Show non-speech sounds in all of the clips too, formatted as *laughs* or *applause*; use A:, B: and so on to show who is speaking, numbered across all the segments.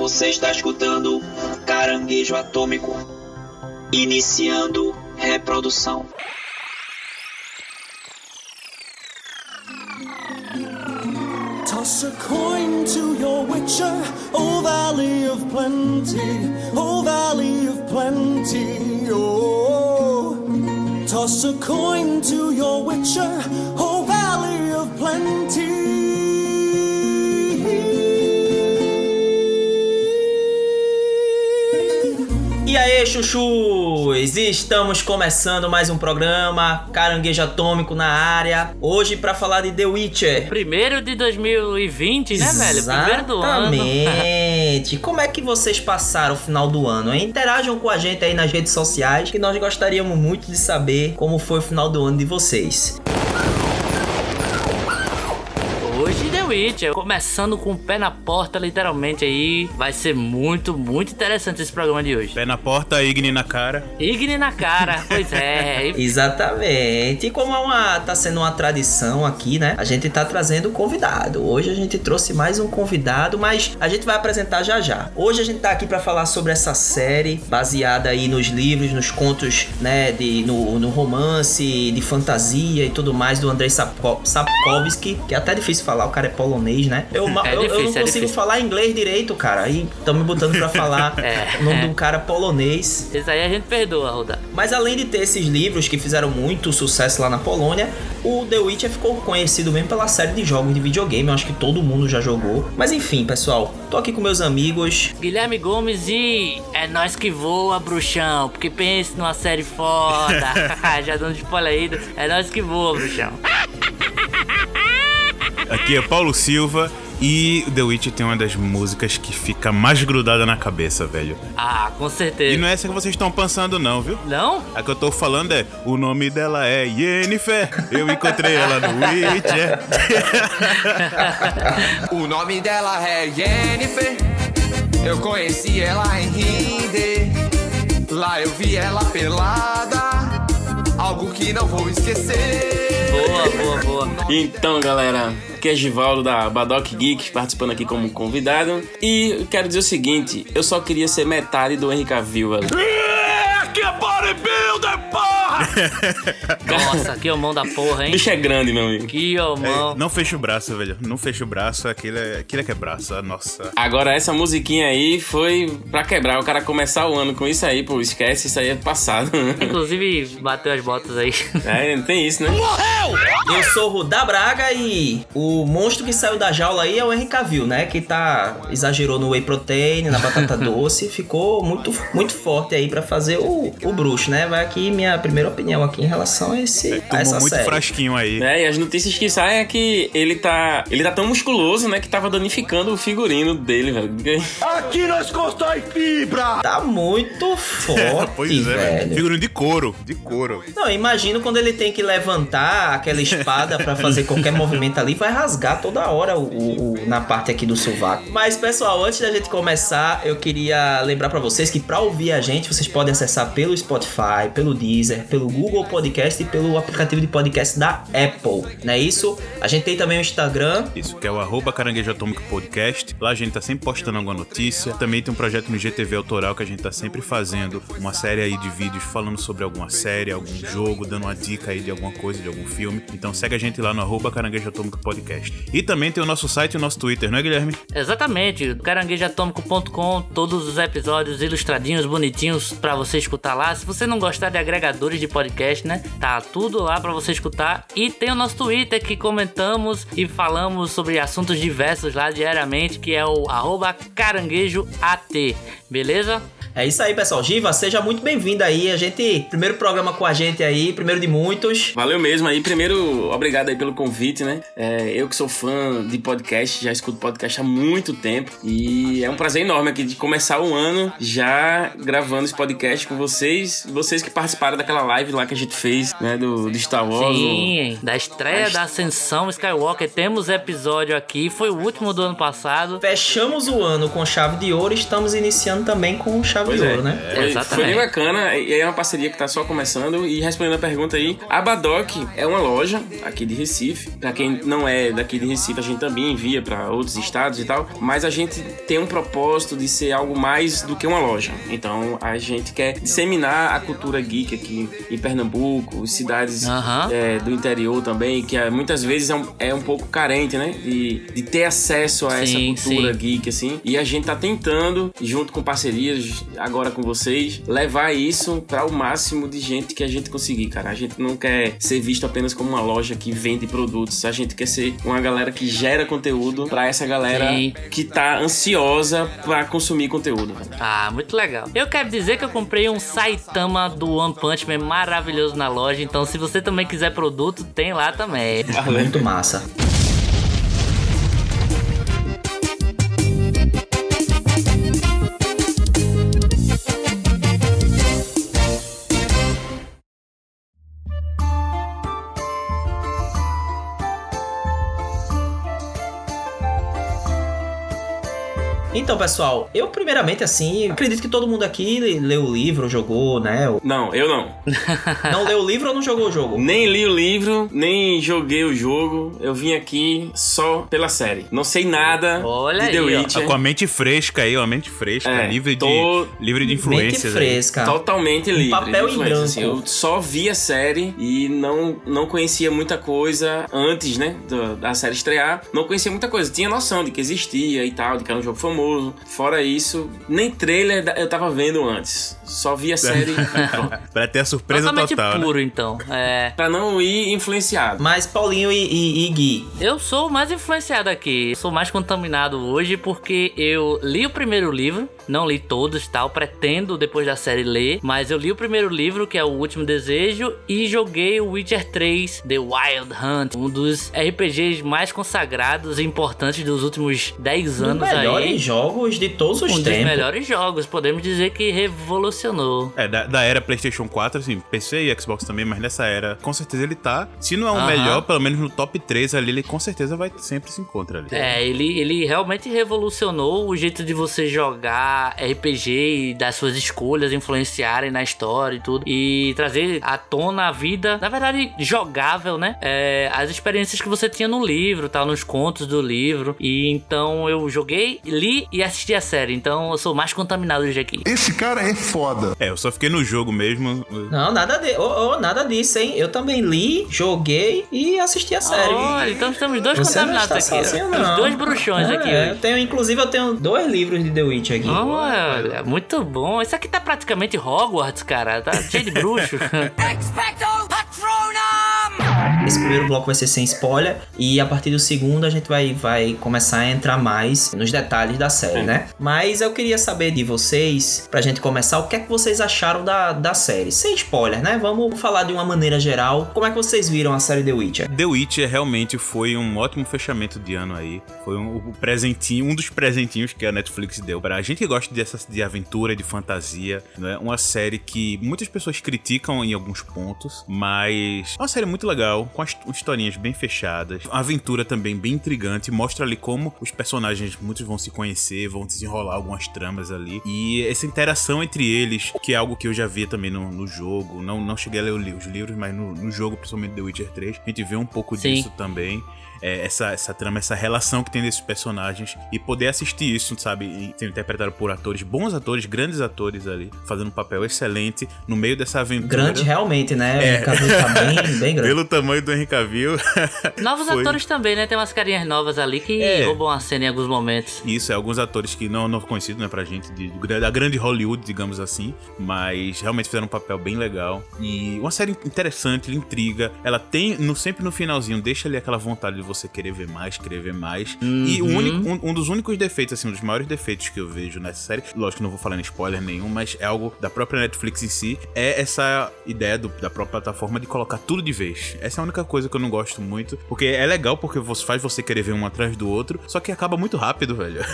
A: Você está escutando Caranguejo Atômico. Iniciando reprodução.
B: Toss a coin to your witcher, O Valley of Plenty, O Valley of Plenty, oh. Toss a coin to your witcher, O Valley of Plenty.
C: Chuchus! Estamos começando mais um programa Caranguejo Atômico na área. Hoje para falar de The Witcher.
D: Primeiro de 2020, né, velho? Primeiro do ano.
C: Exatamente. *laughs* Como é que vocês passaram o final do ano, hein? Interajam com a gente aí nas redes sociais, que nós gostaríamos muito de saber como foi o final do ano de vocês.
D: Hoje The Witcher, começando com o pé na porta, literalmente aí. Vai ser muito, muito interessante esse programa de hoje.
E: Pé na porta, Igni na cara.
D: Igni na cara, pois é. *laughs*
C: Exatamente. E como é uma, tá sendo uma tradição aqui, né? A gente tá trazendo convidado. Hoje a gente trouxe mais um convidado, mas a gente vai apresentar já já. Hoje a gente tá aqui para falar sobre essa série baseada aí nos livros, nos contos, né, de no, no romance, de fantasia e tudo mais do Andrei Sapko, Sapkowski, que é até difícil falar, o cara é polonês, né? Eu,
D: É
C: eu, eu
D: difícil,
C: não
D: é
C: consigo
D: difícil.
C: falar inglês direito, cara. Aí estão me botando pra *laughs* falar
D: É.
C: o nome de um cara polonês.
D: Esse aí a gente perdoa, Roda.
C: Mas além de ter esses livros que fizeram muito sucesso lá na Polônia, o The Witcher ficou conhecido mesmo pela série de jogos de videogame. Eu acho que todo mundo já jogou. Mas enfim, pessoal, tô aqui com meus amigos.
D: Guilherme Gomes e é nós que voa, bruxão. Porque pense numa série foda. *laughs* *laughs* Já dando spoiler aí. É nós que voa, bruxão.
E: Aqui é Paulo Silva e The Witch tem uma das músicas que fica mais grudada na cabeça, velho.
D: Ah, com
E: E
D: certeza.
E: não é essa que vocês estão pensando, não, viu?
D: Não?
E: A que eu tô falando é: o nome dela é Yennefer. Eu encontrei ela no Witcher. *laughs*
F: O nome dela é Jennifer. Eu conheci ela em Hinder. Lá eu vi ela pelada. Algo que não vou esquecer.
D: Boa, boa, boa.
G: Então, galera, aqui é Givaldo da Badoc Geek, participando aqui como convidado. E quero dizer o seguinte: eu só queria ser metade do Henry Cavill, velho.
E: Aqui é bodybuilder, porra! *laughs*
D: Nossa, que homão da porra,
G: O
D: hein?
G: bicho é grande, meu amigo.
D: Que homão.
E: Não fecha o braço, velho. Não fecha o braço. Aquilo é, aquilo é que é braço. ah, Nossa.
G: Agora, essa musiquinha aí foi pra quebrar. O cara começar o ano com isso aí, pô, esquece, isso aí é passado. *laughs*
D: Inclusive, bateu as botas aí.
G: é, tem isso, né?
C: Eu sou o Rudá Braga e o monstro que saiu da jaula aí é o Henry Cavill, né? Que tá exagerou no whey protein, na batata *laughs* doce, ficou muito, muito forte aí pra fazer o, o bruxo, né? Vai aqui minha primeira opinião aqui em relação a esse a
E: Tomou
C: essa
E: muito
C: série.
E: frasquinho aí.
G: É, e as notícias que saem é que ele tá. Ele tá tão musculoso, né? Que tava danificando o figurino dele, velho.
C: Tá muito *laughs* forte, *laughs*
E: pois é, velho.
C: velho.
E: Figurino de couro. De couro.
C: Não, imagino quando ele tem que levantar aquela espada pra fazer qualquer movimento ali, vai rasgar toda hora o, o- o- na parte aqui do sovaco. Mas, pessoal, antes da gente começar, eu queria lembrar pra vocês que pra ouvir a gente, vocês podem acessar pelo Spotify, pelo Deezer, pelo Google Podcast e pelo aplicativo de podcast da Apple. Não é isso? A gente tem também o Instagram.
E: Isso, que é o arroba Caranguejo Atômico Podcast. Lá a gente tá sempre postando alguma notícia. Também tem um projeto no GTV Autoral que a gente tá sempre fazendo uma série aí de vídeos falando sobre alguma série, algum jogo, dando uma dica aí de alguma coisa, de algum filme. Então segue a gente lá no arroba Caranguejo Atômico Podcast. E também tem o nosso site e o nosso Twitter, não é, Guilherme?
D: Exatamente, caranguejoatômico.com, todos os episódios ilustradinhos, bonitinhos pra você escutar lá. Se você não gostar de agregadores de podcast, né? Tá tudo lá pra você escutar. E tem o nosso Twitter que comentamos e falamos sobre assuntos diversos lá diariamente, que é o caranguejoat, beleza?
C: É isso aí, pessoal. Giva, seja muito bem-vindo aí. A gente, primeiro programa com a gente aí, primeiro de muitos.
G: Valeu mesmo aí. Primeiro, obrigado aí pelo convite, né? É, eu que sou fã de podcast, já escuto podcast há muito tempo. E é um prazer enorme aqui de começar o ano já gravando esse podcast com vocês. Vocês que participaram daquela live lá que a gente fez, né? Do, do Star Wars.
D: Sim, da estreia da Ascensão Skywalker. Temos episódio aqui, foi o último do ano passado.
C: Fechamos o ano com chave de ouro e estamos iniciando também com chave chave
G: Pois
C: de
G: é.
C: ouro, né?
G: Foi,
D: Exatamente.
G: foi bem bacana, e é uma parceria que tá só começando. E respondendo a pergunta aí, a Badoc é uma loja aqui de Recife. Pra quem não é daqui de Recife, a gente também envia pra outros estados e tal. Mas a gente tem um propósito de ser algo mais do que uma loja. Então a gente quer disseminar a cultura geek aqui em Pernambuco, cidades é, do interior também, que é, muitas vezes é um, é um pouco carente, né? De, de ter acesso a essa
D: Sim,
G: cultura
D: sim.
G: geek, assim. E a gente tá tentando, junto com parcerias, agora com vocês, levar isso para o máximo de gente que a gente conseguir, cara. A gente não quer ser visto apenas como uma loja que vende produtos. A gente quer ser uma galera que gera conteúdo para essa galera
D: Sim.
G: que tá ansiosa para consumir conteúdo. velho.
D: Ah, muito legal. Eu quero dizer que eu comprei um Saitama do One Punch Man maravilhoso na loja. Então, se você também quiser produto, tem lá também.
C: Muito massa. Então, pessoal, eu primeiramente, assim, acredito que todo mundo aqui leu o livro, jogou, né?
G: Não, eu não. *laughs*
C: Não leu o livro ou não jogou o jogo?
G: Nem li o livro, nem joguei o jogo. Eu vim aqui só pela série. Não sei nada
D: Olha
G: de The
D: aí, ó.
G: Witcher.
E: Tá com a mente fresca aí, ó, a mente fresca,
G: É,
E: livre,
G: tô-
E: de, livre de
C: Mente
E: influências. aí.
C: fresca.
G: Totalmente livre.
C: papel
G: de
C: em
G: influência,
C: branco.
G: assim. eu só vi a série e não, não conhecia muita coisa antes, né? Da, da série estrear. Não conhecia muita coisa. Tinha noção de que existia e tal, de que era um jogo famoso. Fora isso, nem trailer eu tava vendo antes. Só vi a *laughs* série.
E: Pra ter a surpresa
D: Totalmente
E: total, né?
D: puro, então. É.
G: pra não ir influenciado.
C: Mas Paulinho e, e, e Gui,
D: Eu sou o mais influenciado aqui. Sou mais contaminado hoje porque eu li o primeiro livro, não li todos, tal, pretendo depois da série ler, mas eu li o primeiro livro, que é o Último Desejo, e joguei o Witcher 3 The Wild Hunt, um dos RPGs mais consagrados e importantes dos últimos 10
C: um dos
D: anos
C: melhores
D: aí.
C: Jogos de todos os
D: Um dos
C: tempos.
D: melhores jogos, podemos dizer que revolucionou.
E: É, da, da era PlayStation 4, assim, PC e Xbox também, mas nessa era, com certeza ele tá. Se não é o melhor, pelo menos no top 3 ali, ele com certeza vai sempre se encontra ali.
D: É, ele, ele realmente revolucionou o jeito de você jogar RPG e das suas escolhas influenciarem na história e tudo. E trazer à tona a vida, na verdade, jogável, né? É, as experiências que você tinha no livro, tal, nos contos do livro. E então eu joguei, li e assisti a série. Então eu sou mais contaminado hoje aqui.
H: Esse cara é foda.
E: É, eu só fiquei no jogo mesmo.
C: Não, nada, de, oh, oh, nada disso, hein? Eu também li, joguei e assisti a série.
D: Olha, então estamos dois
C: Você
D: contaminados aqui.
C: sozinho, não.
D: Os dois bruxões
C: É,
D: aqui
C: eu
D: hoje.
C: tenho, inclusive, eu tenho dois livros de The Witch aqui.
D: Olha, muito bom. Isso aqui tá praticamente Hogwarts, cara. Tá cheio de bruxo. *laughs*
C: Esse primeiro bloco vai ser sem spoiler e a partir do segundo a gente vai, vai começar a entrar mais nos detalhes da série, né? Mas eu queria saber de vocês, pra gente começar, o que é que vocês acharam da, da série? Sem spoiler, né? Vamos falar de uma maneira geral. Como é que vocês viram a série The Witcher?
E: The Witcher realmente foi um ótimo fechamento de ano aí. Foi um, o presentinho, um dos presentinhos que a Netflix deu pra gente que gosta dessas de aventura, de fantasia. Né? Uma série que muitas pessoas criticam em alguns pontos, mas é uma série muito legal, com as historinhas bem fechadas. A aventura também bem intrigante, mostra ali como os personagens, muitos vão se conhecer, vão desenrolar algumas tramas ali. E essa interação entre eles, que é algo que eu já vi também no, no jogo. Não, não cheguei a ler os livros, mas no, no jogo, principalmente The Witcher 3, a gente vê um pouco
D: Sim.
E: disso também. É, essa, essa trama, essa relação que tem desses personagens e poder assistir isso, sabe? E ser interpretado por atores, bons atores, grandes atores ali, fazendo um papel excelente no meio dessa aventura.
C: Grande realmente, né?
E: É.
C: O Cavill tá bem, bem *laughs* grande.
E: Pelo tamanho do Henry Cavill. *laughs*
D: Novos
E: Foi.
D: atores também, né? Tem umas carinhas novas ali que
E: É.
D: roubam a cena em alguns momentos.
E: Isso, é alguns atores que não, não conhecidos, né, pra gente, de, de- da grande Hollywood, digamos assim, mas realmente fizeram um papel bem legal. E uma série interessante, intriga, ela tem, no, sempre no finalzinho, deixa ali aquela vontade de você querer ver mais, querer ver mais. E o único, um, um dos únicos defeitos, assim, um dos maiores defeitos que eu vejo nessa série, lógico que não vou falar em spoiler nenhum, mas é algo da própria Netflix em si, é essa ideia do- da própria plataforma de colocar tudo de vez. Essa é a única coisa que eu não gosto muito, porque é legal porque você faz você querer ver um atrás do outro, só que acaba muito rápido, velho. *laughs*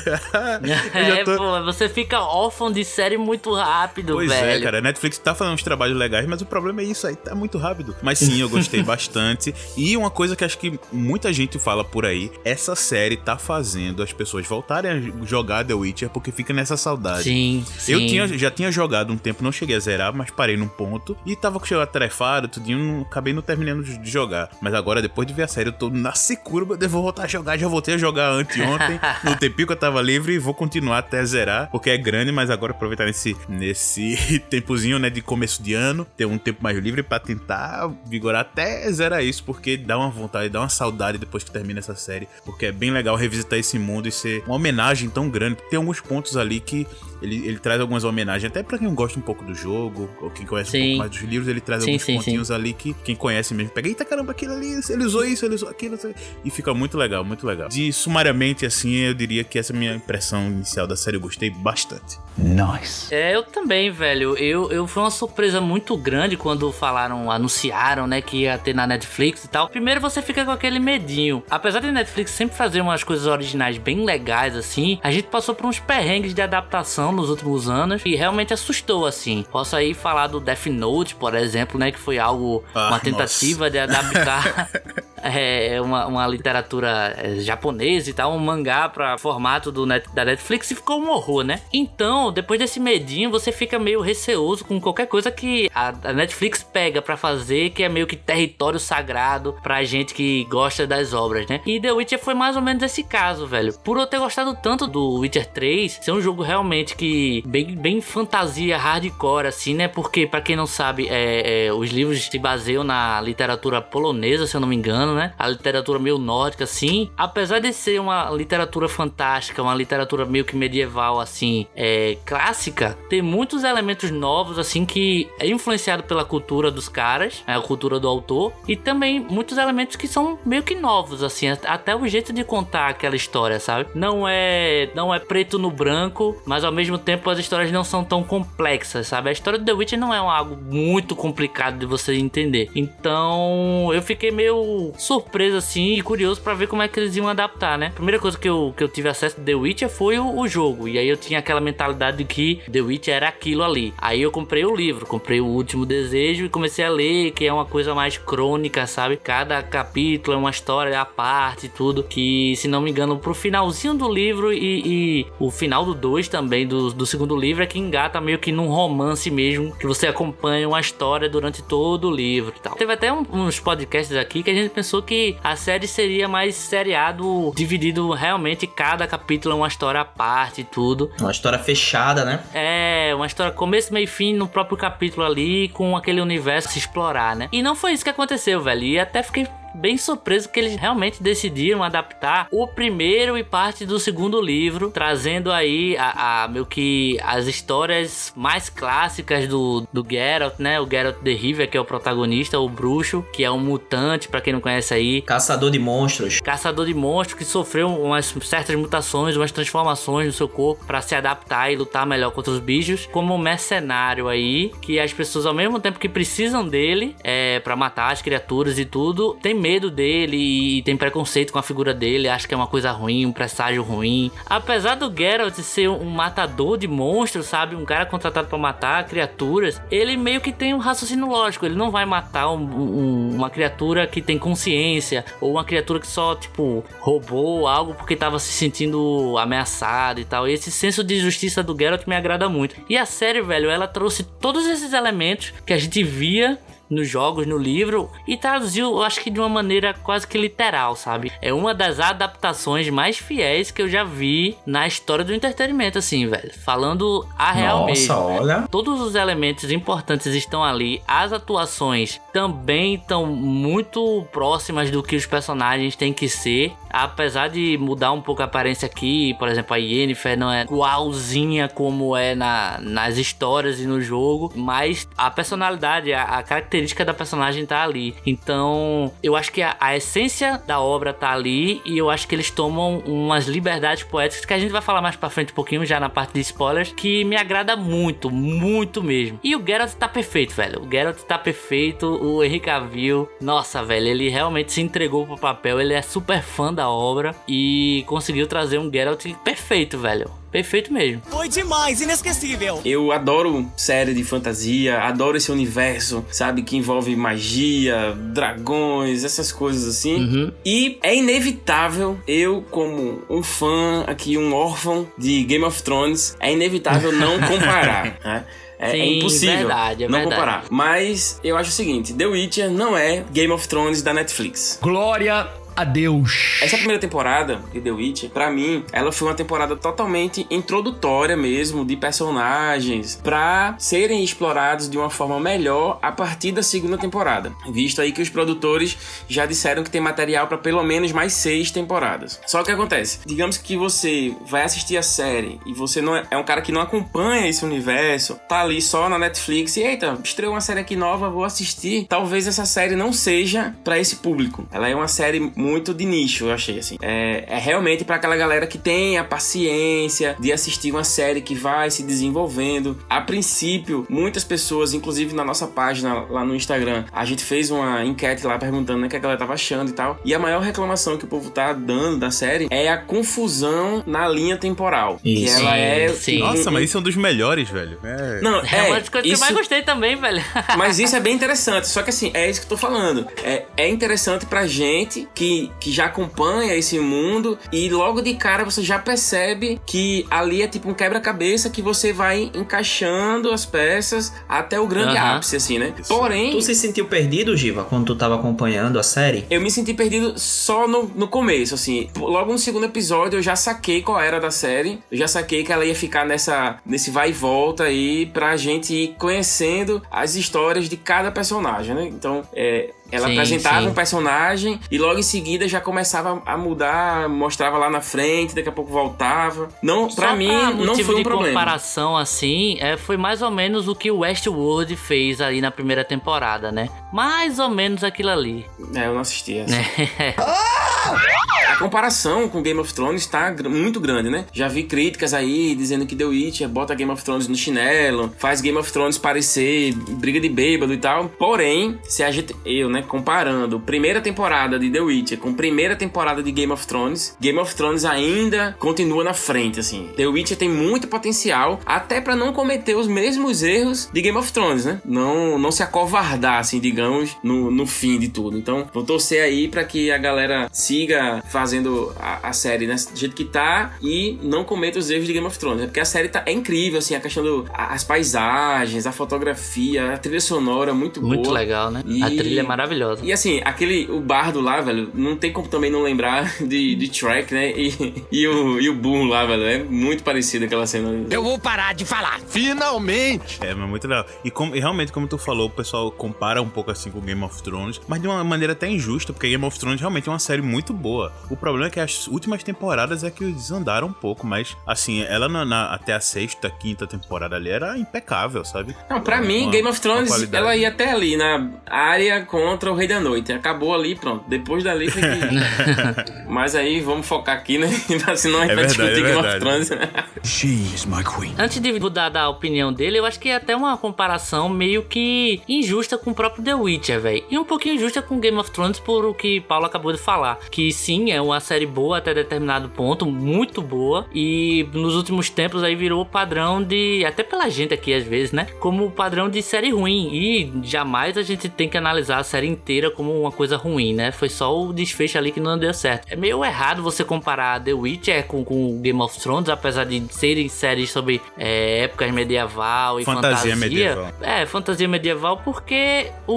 D: É,
E: tô-
D: pô, você fica órfão de série muito rápido,
E: Pois
D: velho.
E: é, cara. A Netflix tá fazendo uns trabalhos legais, mas o problema é isso aí, tá muito rápido. Mas sim, eu gostei *laughs* bastante. E uma coisa que acho que muita gente gente fala por aí, essa série tá fazendo as pessoas voltarem a jogar The Witcher porque fica nessa saudade.
D: Sim, sim.
E: Eu tinha, já tinha jogado um tempo, não cheguei a zerar, mas parei num ponto e tava com o atarefado, tudinho, não- acabei não terminando de jogar. Mas agora, depois de ver a série, eu tô na secura, eu vou voltar a jogar, já voltei a jogar anteontem, *laughs* no tempinho que eu tava livre, e vou continuar até zerar, porque é grande, mas agora aproveitar nesse, nesse *laughs* tempozinho, né, de começo de ano, ter um tempo mais livre pra tentar vigorar até zerar isso, porque dá uma vontade, dá uma saudade depois que termina essa série, porque é bem legal revisitar esse mundo e ser uma homenagem tão grande. Tem alguns pontos ali que ele, ele traz algumas homenagens, até pra quem gosta um pouco do jogo, ou quem conhece um
D: Sim.
E: pouco mais dos livros, ele traz
D: Sim,
E: alguns
D: sim,
E: pontinhos ali que quem conhece mesmo pega, eita caramba, aquilo ali, ele usou isso, ele usou aquilo, e fica muito legal, muito legal. De sumariamente, assim, eu diria que essa é a minha impressão inicial da série, eu gostei bastante.
D: É, eu também, velho. Eu, eu foi uma surpresa muito grande quando falaram, anunciaram, né, que ia ter na Netflix e tal. Primeiro você fica com aquele medinho. Apesar de Netflix sempre fazer umas coisas originais bem legais assim, a gente passou por uns perrengues de adaptação nos últimos anos e realmente assustou assim. Posso aí falar do Death Note, por exemplo, né, que foi algo
E: Ah,
D: uma tentativa de adaptar *laughs* *laughs* é, uma, uma literatura é, japonesa e tal, um mangá pra formato do net, da Netflix e ficou um horror, né? Então, depois desse medinho, você fica meio receoso com qualquer coisa que a, a Netflix pega pra fazer, que é meio que território sagrado pra gente que gosta das obras, né? E The Witcher foi mais ou menos esse caso, velho. Por eu ter gostado tanto do Witcher 3, ser um jogo realmente que bem, bem fantasia hardcore, assim, né? Porque, pra quem não sabe, é, é, os livros se baseiam na literatura polonesa, se eu não me engano, né? A literatura meio nórdica, assim. Apesar de ser uma literatura fantástica, uma literatura meio que medieval, assim, é, clássica, tem muitos elementos novos, assim, que é influenciado pela cultura dos caras, né, a cultura do autor, e também muitos elementos que são meio que novos, assim, at- até o jeito de contar aquela história, sabe? Não é, não é preto no branco, mas ao mesmo tempo as histórias não são tão complexas, sabe? A história do The Witcher não é algo muito complicado de você entender. Então, eu fiquei meio surpreso assim e curioso pra ver como é que eles iam adaptar, né? Primeira coisa que eu, que eu tive acesso de The Witcher foi o, o jogo. E aí eu tinha aquela mentalidade de que The Witcher era aquilo ali. Aí eu comprei o livro, comprei o Último Desejo e comecei a ler, que é uma coisa mais crônica, sabe? Cada capítulo é uma história à parte e tudo. Que, se não me engano, pro finalzinho do livro e, e o final do 2 também, do, do segundo livro, é que engata meio que num romance mesmo, que você acompanha uma história durante todo o livro e tal. Teve até um- uns podcasts aqui que a gente pensou que a série seria mais seriado, dividido realmente cada capítulo é uma história à parte e tudo.
C: Uma história fechada, né?
D: É, uma história começo, meio e fim no próprio capítulo ali, com aquele universo se explorar, né? E não foi isso que aconteceu, velho. E até fiquei bem surpreso que eles realmente decidiram adaptar o primeiro e parte do segundo livro, trazendo aí a, a- meio que as histórias mais clássicas do, do Geralt, né? O Geralt de Rivia, que é o protagonista, o bruxo, que é um mutante, pra quem não conhece aí,
C: Caçador de monstros.
D: caçador de monstros que sofreu umas certas mutações, umas transformações no seu corpo para se adaptar e lutar melhor contra os bichos, como um mercenário aí, que as pessoas ao mesmo tempo que precisam dele é para matar as criaturas e tudo, tem medo dele e tem preconceito com a figura dele, acha que é uma coisa ruim, um presságio ruim. Apesar do Geralt ser um matador de monstros, sabe, um cara contratado para matar criaturas, ele meio que tem um raciocínio lógico, ele não vai matar um- um- uma criatura que tem consciência ou uma criatura que só, tipo, roubou algo porque tava se sentindo ameaçado e tal. E esse senso de justiça do Geralt me agrada muito. E a série, velho, ela trouxe todos esses elementos que a gente via nos jogos, no livro, e traduziu, eu acho que de uma maneira quase que literal, sabe? É uma das adaptações mais fiéis que eu já vi na história do entretenimento, assim, velho. Falando a real mesmo.
C: Nossa, olha.
D: Todos os elementos importantes estão ali. As atuações também estão muito próximas do que os personagens têm que ser. Apesar de mudar um pouco a aparência aqui, por exemplo, a Yennefer não é igualzinha como é na, nas histórias e no jogo, mas a personalidade, a, a característica da personagem tá ali. Então, eu acho que a, a essência da obra tá ali e eu acho que eles tomam umas liberdades poéticas que a gente vai falar mais pra frente um pouquinho, já na parte de spoilers, que me agrada muito, muito mesmo. E o Geralt tá perfeito, velho. O Geralt tá perfeito, o Henry Cavill, nossa, velho, ele realmente se entregou pro papel, ele é super fã da obra e conseguiu trazer um Geralt perfeito, velho. Perfeito mesmo.
B: Foi demais, inesquecível.
G: Eu adoro série de fantasia, adoro esse universo, sabe, que envolve magia, dragões, essas coisas assim.
D: Uhum.
G: E é inevitável, eu como um fã aqui, um órfão de Game of Thrones, é inevitável não *laughs* comparar, né? É, é
D: Sim,
G: impossível
D: verdade, é
G: não
D: verdade.
G: comparar. Mas eu acho o seguinte: The Witcher não é Game of Thrones da Netflix.
H: Glória a Deus.
G: Essa primeira temporada de The Witcher, pra mim, ela foi uma temporada totalmente introdutória mesmo, de personagens, pra serem explorados de uma forma melhor a partir da segunda temporada. Visto aí que os produtores já disseram que tem material pra pelo menos mais seis temporadas. Só que acontece? Digamos que você vai assistir a série e você não é, é um cara que não acompanha esse universo, tá ali só na Netflix e eita, estreou uma série aqui nova, vou assistir. Talvez essa série não seja pra esse público. Ela é uma série muito de nicho, eu achei assim. É, é realmente pra aquela galera que tem a paciência de assistir uma série que vai se desenvolvendo. A princípio, muitas pessoas, inclusive na nossa página lá no Instagram, a gente fez uma enquete lá perguntando né, o que a galera tava achando e tal. E a maior reclamação que o povo tá dando da série é a confusão na linha temporal. Que
C: Isso.
G: ela é.
D: Sim.
E: Nossa, mas isso é um dos melhores, velho. É.
G: Não,
D: É, uma das coisas que eu
G: isso-
D: mais gostei também, velho.
G: mas isso é bem interessante. Só que assim, é isso que eu tô falando. É, é interessante pra gente que, que já acompanha esse mundo e logo de cara você já percebe que ali é tipo um quebra-cabeça que você vai encaixando as peças até o grande ápice, assim, né?
E: Isso.
G: Porém,
C: Tu se sentiu perdido, Giva, quando tu tava acompanhando a série?
G: eu me senti perdido só no, no começo, assim. Logo no segundo episódio eu já saquei qual era da série. Eu já saquei que ela ia ficar nessa, nesse vai e volta aí pra gente ir conhecendo as histórias de cada personagem, né? Então, é, ela
D: Sim,
G: apresentava
D: sim.
G: um personagem e logo em seguida já começava a mudar, mostrava lá na frente, daqui a pouco voltava. Não, pra
D: Só
G: mim, não foi um
D: de
G: problema.
D: comparação assim, é, foi mais ou menos o que o Westworld fez ali na primeira temporada, né? Mais ou menos aquilo ali.
G: É, eu não assisti essa. *laughs* A comparação com Game of Thrones tá gr- muito grande, né? Já vi críticas aí dizendo que The Witcher bota Game of Thrones no chinelo, faz Game of Thrones parecer briga de bêbado e tal. Porém, se a gente, eu, né, comparando primeira temporada de The Witcher com primeira temporada de Game of Thrones, Game of Thrones ainda continua na frente, assim. The Witcher tem muito potencial, até pra não cometer os mesmos erros de Game of Thrones, né? Não, não se acovardar, assim, digamos, no, no fim de tudo. Então, vou torcer aí pra que a galera siga fazendo a, a série né, do jeito que tá e não cometa os erros de Game of Thrones. né? Porque a série tá, é incrível, assim, a questão do... a- as paisagens, a fotografia, a trilha sonora, muito,
D: Muito
G: boa.
D: legal, né?
G: E-
D: A trilha é maravilhosa.
G: E assim, aquele, o bardo lá, velho, não tem como também não lembrar *laughs* de, de Shrek, né? E, e, o, e o burro lá, velho, é muito parecido aquela cena.
H: Eu vou parar de falar. Finalmente.
E: É, mas muito legal. E, como- e realmente, como tu falou, o pessoal compara um pouco assim com Game of Thrones, mas de uma maneira até injusta, porque Game of Thrones realmente é uma série muito boa. O problema é que as últimas temporadas é que desandaram um pouco, mas assim, ela na- na- até a sexta, quinta temporada ali era impecável, sabe?
G: Não, pra
E: Uma-
G: mim, Game of Thrones, ela ia até ali, na área contra o Rei da Noite. Acabou ali, pronto. Depois dali foi que... *laughs* Mas aí, vamos focar aqui, né? *laughs* Senão a gente
E: É
G: vai
E: verdade,
G: discutir
E: é
G: Game of. Thrones.
H: She is my queen.
D: Antes de mudar da opinião dele, eu acho que é até uma comparação meio que injusta com o próprio The Witcher, velho. E um pouquinho injusta com Game of Thrones por o que Paulo acabou de falar. Que sim, é uma série boa até determinado ponto, muito boa. E nos últimos tempos aí virou o padrão de. Até pela gente aqui às vezes, né? Como o padrão de série ruim. E jamais a gente tem que analisar a série inteira como uma coisa ruim, né? Foi só o desfecho ali que não deu certo. É meio errado você comparar The Witcher com, com Game of Thrones, apesar de serem séries sobre é, épocas medieval e
E: Fantasia
D: fantasia.
E: medieval.
D: É, fantasia medieval, porque o,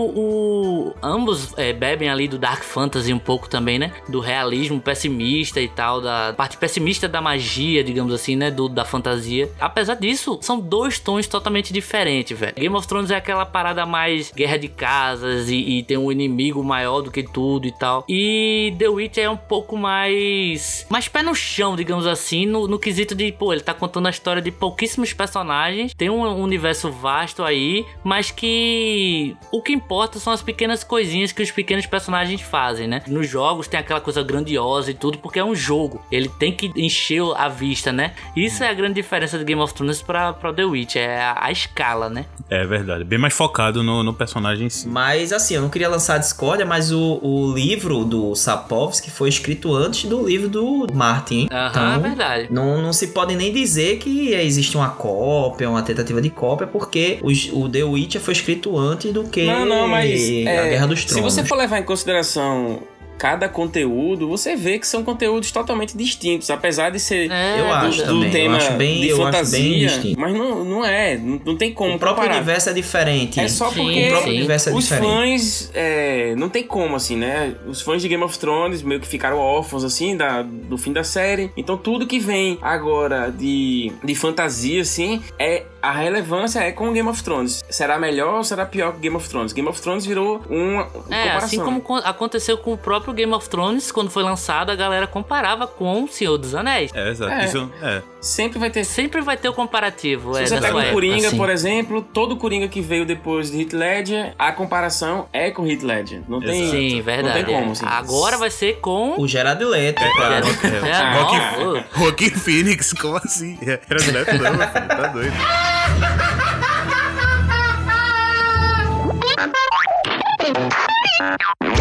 D: o- ambos é, bebem ali do Dark Fantasy um pouco também, né? Do realismo pessimista e tal, da parte pessimista da magia, digamos assim, né? Do, da fantasia. Apesar disso, são dois tons totalmente diferentes, velho. Game of Thrones é aquela parada mais guerra de casas e, e tem um inimigo maior do que tudo e tal. E The Witcher é um pouco mais. mais pé no chão, digamos assim, no, no quesito de, pô, ele tá contando a história de pouquíssimos personagens, tem um universo vasto aí, mas que o que importa são as pequenas coisinhas que os pequenos personagens fazem, né? Nos jogos tem aquela aquela coisa grandiosa e tudo, porque é um jogo. Ele tem que encher a vista, né? Isso é a grande diferença de Game of Thrones pra, pra The Witch, é a, a escala, né?
E: É verdade. Bem mais focado no, no personagem em si.
C: Mas assim, eu não queria lançar discórdia, mas o, o livro do Sapkowski foi escrito antes do livro do Martin. hein?
D: Aham,
C: Então,
D: é verdade.
C: Não, não se pode nem dizer que existe uma cópia, uma tentativa de cópia, porque os- o The Witcher foi escrito antes do que
G: Não, não, mas
C: a
G: é,
C: Guerra dos
G: se
C: Tronos.
G: você for levar em consideração cada conteúdo, você vê que são conteúdos totalmente distintos, apesar de ser
D: É,
C: Eu
D: do-
C: acho
G: do
C: também, eu
G: tema
C: acho bem-
G: de
C: eu acho bem
G: fantasia,
C: distinto.
G: mas não, não é, não, não tem como
C: O próprio
G: comparar.
C: universo é diferente.
G: É só
D: Sim,
G: porque
C: o próprio universo é
G: os
C: diferente.
G: fãs é, não tem como assim, né? Os fãs de Game of Thrones meio que ficaram órfãos assim da, do fim da série. Então tudo que vem agora de, de fantasia assim é a relevância é com Game of Thrones. Será melhor ou será pior que Game of Thrones? Game of Thrones virou uma
D: É,
G: comparação.
D: assim como co- aconteceu com o próprio Game of Thrones, quando foi lançado, a galera comparava com o Senhor dos Anéis.
E: É, exato.
G: É.
E: Isso, é.
G: sempre vai ter
D: Sempre vai ter o comparativo.
G: Se
D: é,
G: você pega o Coringa,
D: assim.
G: por exemplo, todo Coringa que veio depois de Heath Ledger, a comparação é com Heath Ledger. Não tem,
E: Exato.
D: Sim, verdade.
G: Não tem como,
D: é.
G: assim.
D: Agora vai ser com.
C: O Gerard Leto, claro.
D: É, não,
E: Joaquim, Joaquim Phoenix, como assim? Era do Neto, não, meu filho, tá doido. *laughs*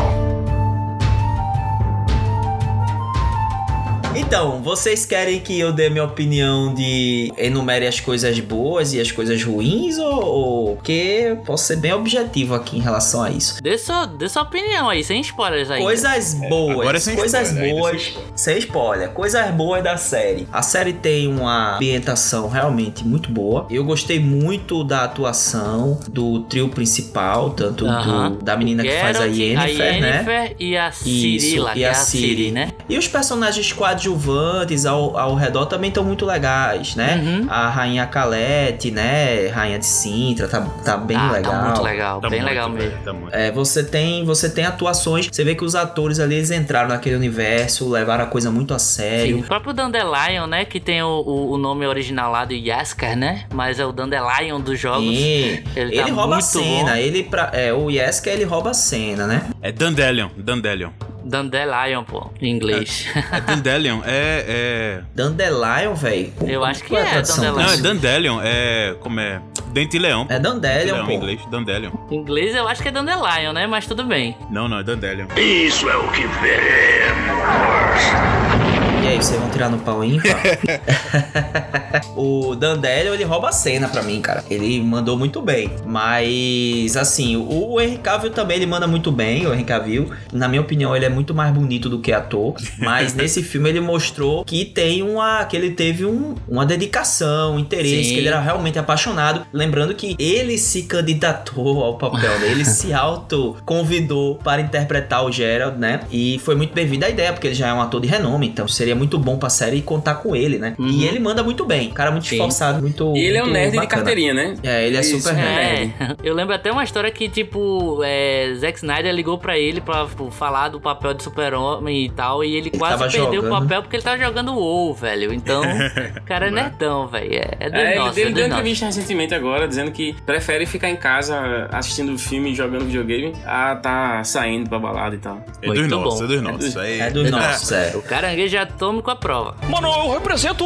C: Então, vocês querem que eu dê minha opinião de enumere as coisas boas e as coisas ruins? Ou, ou porque eu posso ser bem objetivo aqui em relação a isso.
D: Dê sua, dê sua opinião aí, sem spoilers aí.
C: Coisas boas,
E: agora é sem
C: coisas
E: spoiler, ainda
C: boas,
E: sem spoiler.
C: sem spoiler, coisas boas da série. A série tem uma ambientação realmente muito boa. Eu gostei muito da atuação do trio principal, tanto
D: Aham.
C: do- da menina que faz a Yennefer, né?
D: Yennefer e a
C: Isso,
D: Cirila,
C: e
D: que é
C: a
D: a Ciri,
C: Ciri.
D: né?
C: E os personagens coadjuvantes ao, ao redor também estão muito legais, né?
D: Uhum.
C: A Rainha Calete, né? Rainha de Sintra, tá, tá bem
D: ah,
C: legal.
D: tá muito legal,
E: Tá
D: bem
E: muito,
D: legal mesmo.
E: Tá muito.
C: É, você tem, você tem atuações, você vê que os atores ali eles entraram naquele universo, levaram a coisa muito a
D: Sim,
C: sério.
D: o próprio Dandelion, né? Que tem o, o, o nome original lá do Yaskar, né? Mas é o Dandelion dos jogos.
C: E
D: Ele
C: ele,
D: tá
C: rouba a cena,
D: bom.
C: ele pra, é, o Yeska ele rouba a cena, né?
E: É Dandelion, Dandelion.
D: Dandelion, pô, em inglês.
E: É Dandelion, é.
C: Dandelion, velho.
D: Eu acho que é
E: é...
D: Dandelion.
E: Não, é? Dandelion, é. Como é? Dente Leão. pô.
C: É Dandelion, pô.
E: em inglês, Dandelion.
D: em inglês eu acho que é Dandelion, né? Mas tudo bem.
E: Não, não, é Dandelion.
C: E aí, vocês vão tirar no pau ímpar? *laughs* o Dandelion, ele rouba a cena pra mim, cara. Ele mandou muito bem. Mas, assim, o Henry Cavill também, ele manda muito bem, o Henry Cavill. Na minha opinião, ele é muito mais bonito do que ator. Mas *laughs* nesse filme ele mostrou que tem uma... que ele teve um- uma dedicação, um interesse,
D: Sim.
C: que ele era realmente apaixonado. Lembrando que ele se candidatou ao papel, né? Ele se *laughs* auto-convidou para interpretar o Gerald, né? E foi muito bem-vinda a ideia, porque ele já é um ator de renome, então seria muito bom pra série contar com ele, né?
D: Uhum.
C: E ele manda muito bem. Cara muito
D: Sim.
C: esforçado, muito.
G: E ele é um
C: muito
G: nerd de
C: bacana.
G: carteirinha, né?
C: É, ele é
G: Isso,
C: super nerd.
D: É, *laughs* eu lembro até uma história que, tipo, é, Zack Snyder ligou pra ele pra tipo, falar do papel de super-homem e tal, e ele, quase
C: tava
D: perdeu o
C: jogando.
D: papel porque ele tava jogando WoW, velho. Então, *laughs* o cara é nerdão, velho. É, é dos
G: É, ele,
D: nossos,
G: ele
D: é
G: deu
D: nossos.
G: entrevista recentemente agora dizendo que prefere ficar em casa assistindo filme e jogando videogame a tá saindo pra balada e tal.
E: É dos
D: Muito
E: nossos, é dos nossos.
C: É dos nossos, é.
D: O caranguejo atômico à prova.
H: Mano, eu represento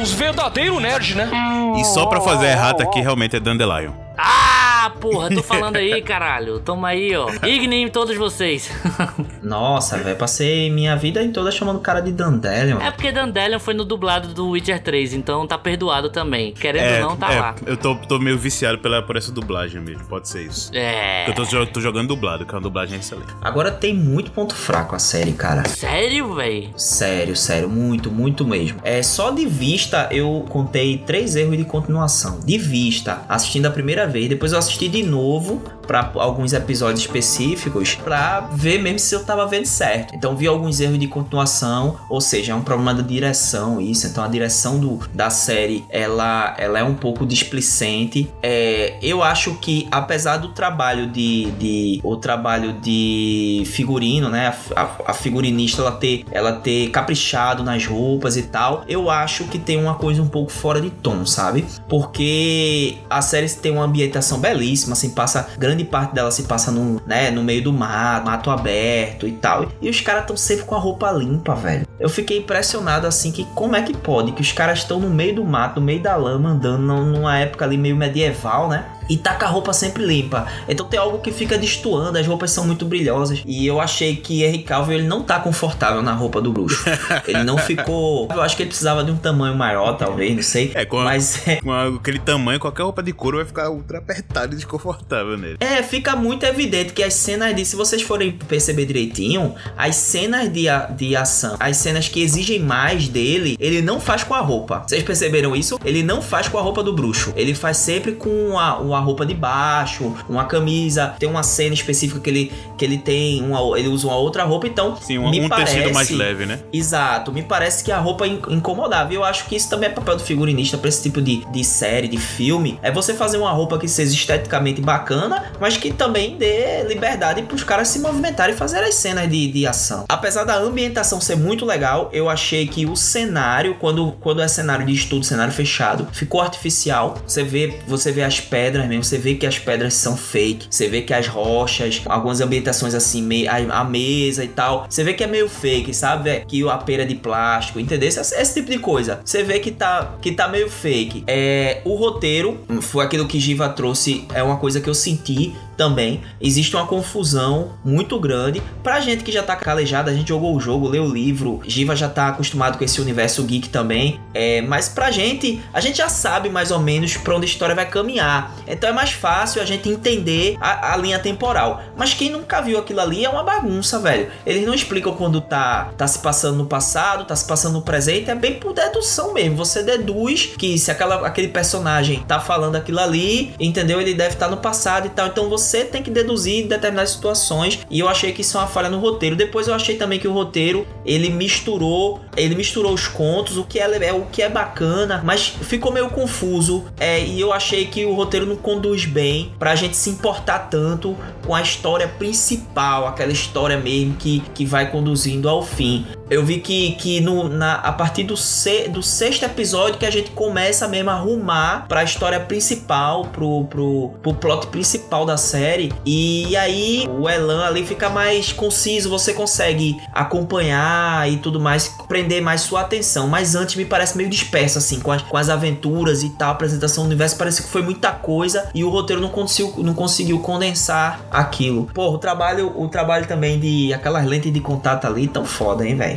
H: os verdadeiros nerds, né?
E: E só pra fazer errado aqui, realmente é Dandelion.
D: Ah, porra, tô falando aí, *laughs* caralho. Toma aí, ó. Ignem todos vocês. *laughs*
C: Nossa, velho, passei minha vida em toda chamando o cara de Dandelion.
D: é porque Dandelion foi no dublado do Witcher 3, então tá perdoado também. Querendo
E: É,
D: ou não, tá
E: é,
D: lá.
E: eu tô, tô meio viciado pela, por essa dublagem mesmo, pode ser isso.
D: É.
E: Eu tô, tô jogando dublado, que é uma dublagem excelente.
C: Agora tem muito ponto fraco a série, cara.
D: Sério, véi?
C: Sério, sério, muito, muito mesmo. É só de vista eu contei três erros de continuação. De vista, assistindo a primeira vez, depois eu assisti de novo para alguns episódios específicos pra ver mesmo se eu tava vendo certo. Então vi alguns erros de continuação, ou seja, é um problema da direção isso. Então a direção do, da série ela, ela é um pouco displicente. É, eu acho que apesar do trabalho de, de o trabalho de figurino, né, a, a- a figurinista ela ter ela ter caprichado nas roupas e tal, eu acho que tem uma coisa um pouco fora de tom, sabe? Porque a série tem uma ambientação belíssima, assim, passa grande grande parte dela se passa no, né, no meio do mato, mato aberto e tal. E os caras estão sempre com a roupa limpa, velho. Eu fiquei impressionado assim que como é que pode que os caras estão no meio do mato, no meio da lama, andando numa época ali meio medieval, né? E tá com a roupa sempre limpa. Então tem algo que fica destoando, as roupas são muito brilhosas. E eu achei que Henry Calvin ele não tá confortável na roupa do bruxo. *laughs* ele não ficou. Eu acho que ele precisava de um tamanho maior, talvez, não sei.
E: É, com,
C: mas
E: a, com aquele tamanho, qualquer roupa de couro vai ficar ultra apertado e desconfortável nele.
C: É, fica muito evidente que as cenas de. Se vocês forem perceber direitinho, as cenas de, de ação, as cenas que exigem mais dele, ele não faz com a roupa. Vocês perceberam isso? Ele não faz com a roupa do bruxo. Ele faz sempre com a, uma roupa de baixo, uma camisa. Tem uma cena específica que ele, que ele tem, uma, ele usa uma outra roupa, então.
E: Sim, um,
C: me
E: um
C: parece,
E: tecido mais leve, né?
C: Exato, me parece que a roupa incomodava. E eu acho que isso também é papel do figurinista pra esse tipo de, de série, de filme. É você fazer uma roupa que seja esteticamente bacana, mas que também dê liberdade pros caras se movimentarem e fazer as cenas de, de ação. Apesar da ambientação ser muito legal, eu achei que o cenário, quando, quando é cenário de estudo, cenário fechado, ficou artificial. Você vê, você vê as pedras mesmo, você vê que as pedras são fake, você vê que as rochas, algumas ambientações assim, a, a mesa e tal, você vê que é meio fake, sabe? Que a pera é de plástico, entendeu? Esse, esse, tipo de coisa. Você vê que tá, que tá meio fake. É, o roteiro, foi aquilo que Giva trouxe, é uma coisa que eu senti também. Existe uma confusão muito grande. Pra gente que já tá calejado, a gente jogou o jogo, leu o livro, Giva já tá acostumado com esse universo geek também. É, mas pra gente, a gente já sabe mais ou menos pra onde a história vai caminhar. Então é mais fácil a gente entender a, a linha temporal. Mas quem nunca viu aquilo ali é uma bagunça, velho. Eles não explicam quando tá, tá se passando no passado, tá se passando no presente. É bem por dedução mesmo. Você deduz que se aquela, aquele personagem tá falando aquilo ali, entendeu? Ele deve estar tá no passado e tal. Então você você tem que deduzir determinadas situações e eu achei que isso é uma falha no roteiro. Depois eu achei também que o roteiro ele misturou, ele misturou os contos, o que é, é o que é bacana, mas ficou meio confuso. É, e eu achei que o roteiro não conduz bem pra gente se importar tanto com a história principal, aquela história mesmo que, que vai conduzindo ao fim. Eu vi que, que no, na, a partir do, se, do sexto episódio que a gente começa mesmo a arrumar para a história principal, pro, pro, pro plot principal da série. E aí o Elan ali fica mais conciso, você consegue acompanhar e tudo mais, prender mais sua atenção. Mas antes me parece meio disperso, assim, com as, com as aventuras e tal, a apresentação do universo, parece que foi muita coisa e o roteiro não conseguiu, não conseguiu condensar aquilo. Pô, o trabalho, o trabalho também de aquelas lentes de contato ali tão foda, hein, velho?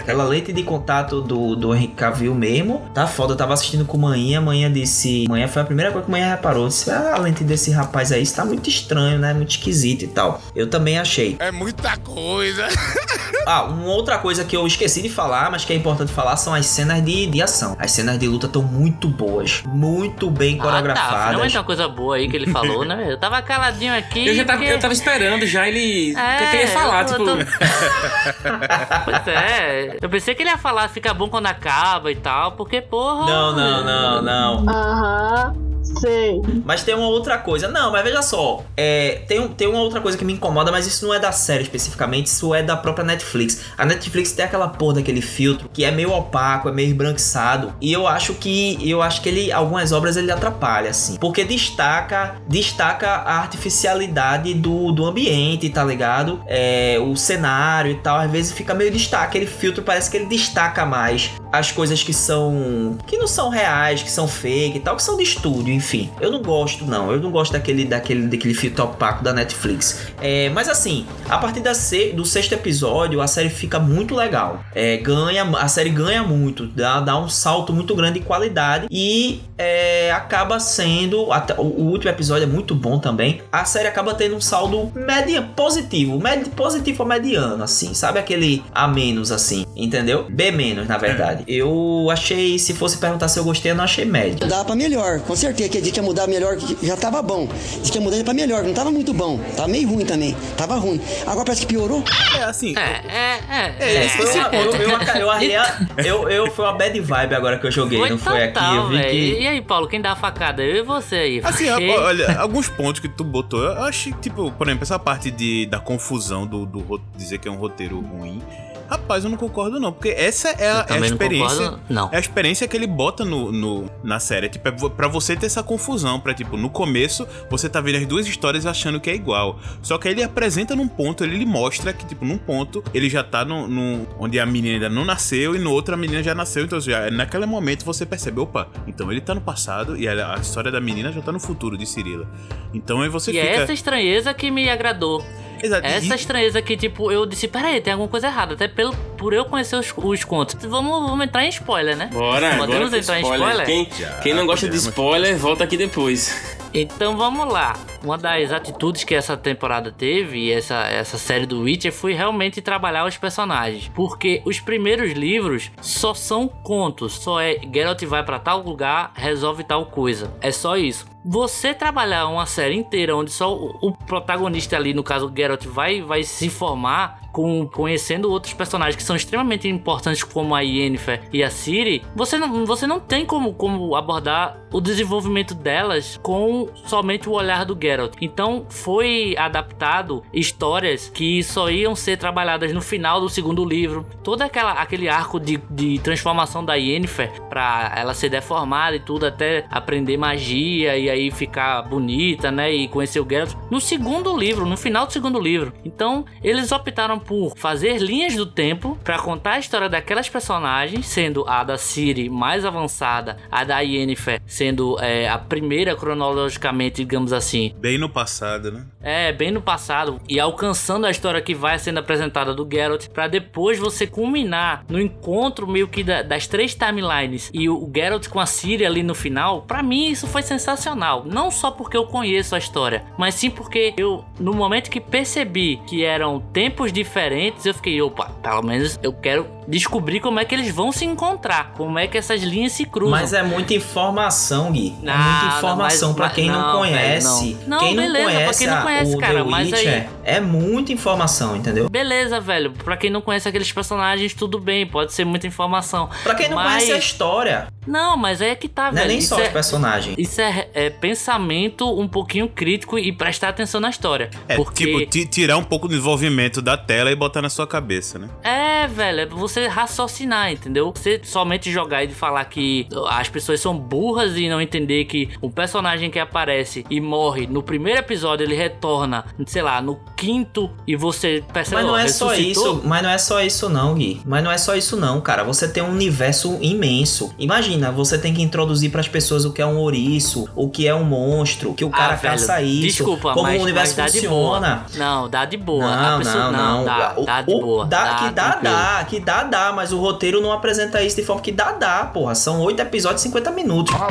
C: Aquela lente de contato do, do Henrique Cavill mesmo, tá foda. Eu tava assistindo com manhã, manhã disse. Manhã foi a primeira coisa que manhã reparou. Disse, ah, a lente desse rapaz aí está muito estranho, né? Muito esquisito e tal. Eu também achei.
E: É muita coisa. *laughs*
C: ah, uma outra coisa que eu esqueci de falar, mas que é importante falar, são as cenas de, de ação. As cenas de luta estão muito boas. Muito bem coreografadas. Ah, tá.
D: Finalmente uma coisa boa aí que ele falou, né? Eu tava caladinho aqui.
G: Eu já tava, porque... eu tava esperando já ele. É, o que ele ia falar, tipo. Tô... *laughs*
D: pois é. É, eu pensei que ele ia falar fica bom quando acaba e tal, porque porra.
C: Não, não, não, não.
I: Aham. Sei.
C: Mas tem uma outra coisa. Não, mas veja só. É, tem, tem uma outra coisa que me incomoda, mas isso não é da série especificamente, isso é da própria Netflix. A Netflix tem aquela porra daquele filtro que é meio opaco, é meio embranquiçado. E eu acho que. Eu acho que ele. Algumas obras ele atrapalha, assim. Porque destaca. Destaca a artificialidade do, do ambiente, tá ligado? É, o cenário e tal. Às vezes fica meio destaca. Aquele filtro parece que ele destaca mais as coisas que são. que não são reais, que são fake e tal, que são de estúdio, enfim. Eu não gosto, não. Eu não gosto daquele, daquele, daquele filtro opaco da Netflix. É, mas assim, a partir da se, do sexto episódio, a série fica muito legal. É, ganha, a série ganha muito, dá, dá um salto muito grande de qualidade e é, acaba sendo. Até, o, o, último episódio é muito bom também. A série acaba tendo um saldo média positivo, med, positivo ou mediano, assim, sabe? Aquele A menos, assim, entendeu? B menos, na verdade. Eu achei, se fosse perguntar se eu gostei, eu não achei médio.
J: Dá pra melhor, com certeza que a gente ia mudar melhor, já tava bom. Diz que ia mudar pra melhor, não tava muito bom. Tava meio ruim também. Tava ruim. Agora parece que piorou.
E: É assim.
D: É, é, é.
C: é, é foi uma, eu, eu, *laughs* eu, eu, foi uma bad vibe agora que eu joguei, foi não foi
D: total,
C: aqui. Eu vi
D: que... E aí, Paulo, quem dá a facada? Eu e você aí.
E: Assim, olha, alguns pontos que tu botou, eu achei, tipo, por exemplo, essa parte de, da confusão do, do dizer que é um roteiro ruim Rapaz, eu não concordo não, porque essa é a, é a
D: também não
E: experiência.
D: concordo, não.
E: É a experiência que ele bota no, no- na série. Tipo, é pra você ter essa confusão. Pra, tipo, no começo, você tá vendo as duas histórias achando que é igual. Só que aí ele apresenta num ponto, ele, ele mostra que, tipo, num ponto, ele já tá no, no- onde a menina ainda não nasceu e no outro a menina já nasceu. Então, já, naquele momento você percebe, opa, então ele tá no passado e a, a história da menina já tá no futuro de Cirila. Então aí você
D: e
E: fica.
D: é essa estranheza que me agradou.
E: Exato.
D: Essa estranheza que, tipo, eu disse, peraí, tem alguma coisa errada. Até pelo, por eu conhecer os, os contos. Vamos, vamos entrar em spoiler, né?
G: Bora,
D: Podemos entrar
G: spoiler.
D: em spoiler?
G: Quem, quem não gosta de spoiler, volta aqui depois.
D: Então vamos lá. Uma das atitudes que essa temporada teve e essa, essa série do Witcher foi realmente trabalhar os personagens. Porque os primeiros livros só são contos. Só é Geralt vai pra tal lugar, resolve tal coisa. É só isso. Você trabalhar uma série inteira onde só o, o protagonista ali, no caso Geralt, vai, vai se formar com, conhecendo outros personagens que são extremamente importantes como a Yennefer e a Ciri, você não, você não tem como, como abordar o desenvolvimento delas com somente o olhar do Geralt. Então foi adaptado histórias que só iam ser trabalhadas no final do segundo livro. Todo aquela, aquele arco de, de transformação da Yennefer para ela ser deformada e tudo até aprender magia e aí ficar bonita, né? E conhecer o Geralt no segundo livro, no final do segundo livro. Então eles optaram por fazer linhas do tempo para contar a história daquelas personagens, sendo a da Ciri mais avançada, a da Yennefer sendo é, a primeira cronologicamente, digamos assim,
E: Bem no passado, né?
D: é, bem no passado e alcançando a história que vai sendo apresentada do Geralt pra depois você culminar no encontro meio que da- das três timelines e o, o Geralt com a Ciri ali no final, pra mim isso foi sensacional. Não só porque eu conheço a história, mas sim porque eu no momento que percebi que eram tempos diferentes, eu fiquei, opa, pelo menos eu quero descobrir como é que eles vão se encontrar, como é que essas linhas se cruzam.
C: Mas é muita informação, Gui. é muita informação pra quem não,
D: não, velho,
C: conhece.
D: não. Não,
C: quem não
D: beleza, pra
C: conhece,
D: quem não
C: a-
D: conhece,
C: o
D: cara, mas aí-
C: é muita informação, entendeu?
D: Beleza, velho. Pra quem não conhece aqueles personagens, tudo bem, pode ser muita informação.
C: Pra quem não
D: Mas-
C: conhece a história,
D: Não, mas aí é que tá,
C: não é
D: velho.
C: nem
D: isso
C: só
D: é,
C: os personagens.
D: isso é, é pensamento um pouquinho crítico e prestar atenção na história.
E: É,
D: porque
E: tipo, ti- tirar um pouco do desenvolvimento da tela e botar na sua cabeça, né?
D: É, velho, é pra você raciocinar, entendeu? Você somente jogar e falar que as pessoas são burras e não entender que o personagem que aparece e morre no primeiro episódio, ele retorna, sei lá, no quinto e você percebe
C: Mas não é só
D: ressuscitou.
C: isso, mas não é só isso não, Gui. Mas não é só isso não, cara. Você tem um universo imenso. Imagina, você tem que introduzir pras pessoas o que é um ouriço, o que é um monstro, que o cara
D: Ah, velho,
C: caça isso,
D: Desculpa,
C: como
D: mas,
C: o universo
D: mas dá
C: funciona.
D: De boa. Não, dá de boa.
C: Não,
D: pessoa-
C: não, não.
D: Dá,
C: O-
D: dá de boa.
C: dá- que dá, dá. Que dá, dá. Mas o roteiro não apresenta isso de forma que dá, dá, porra. São oito episódios de 50 minutos.
D: Então,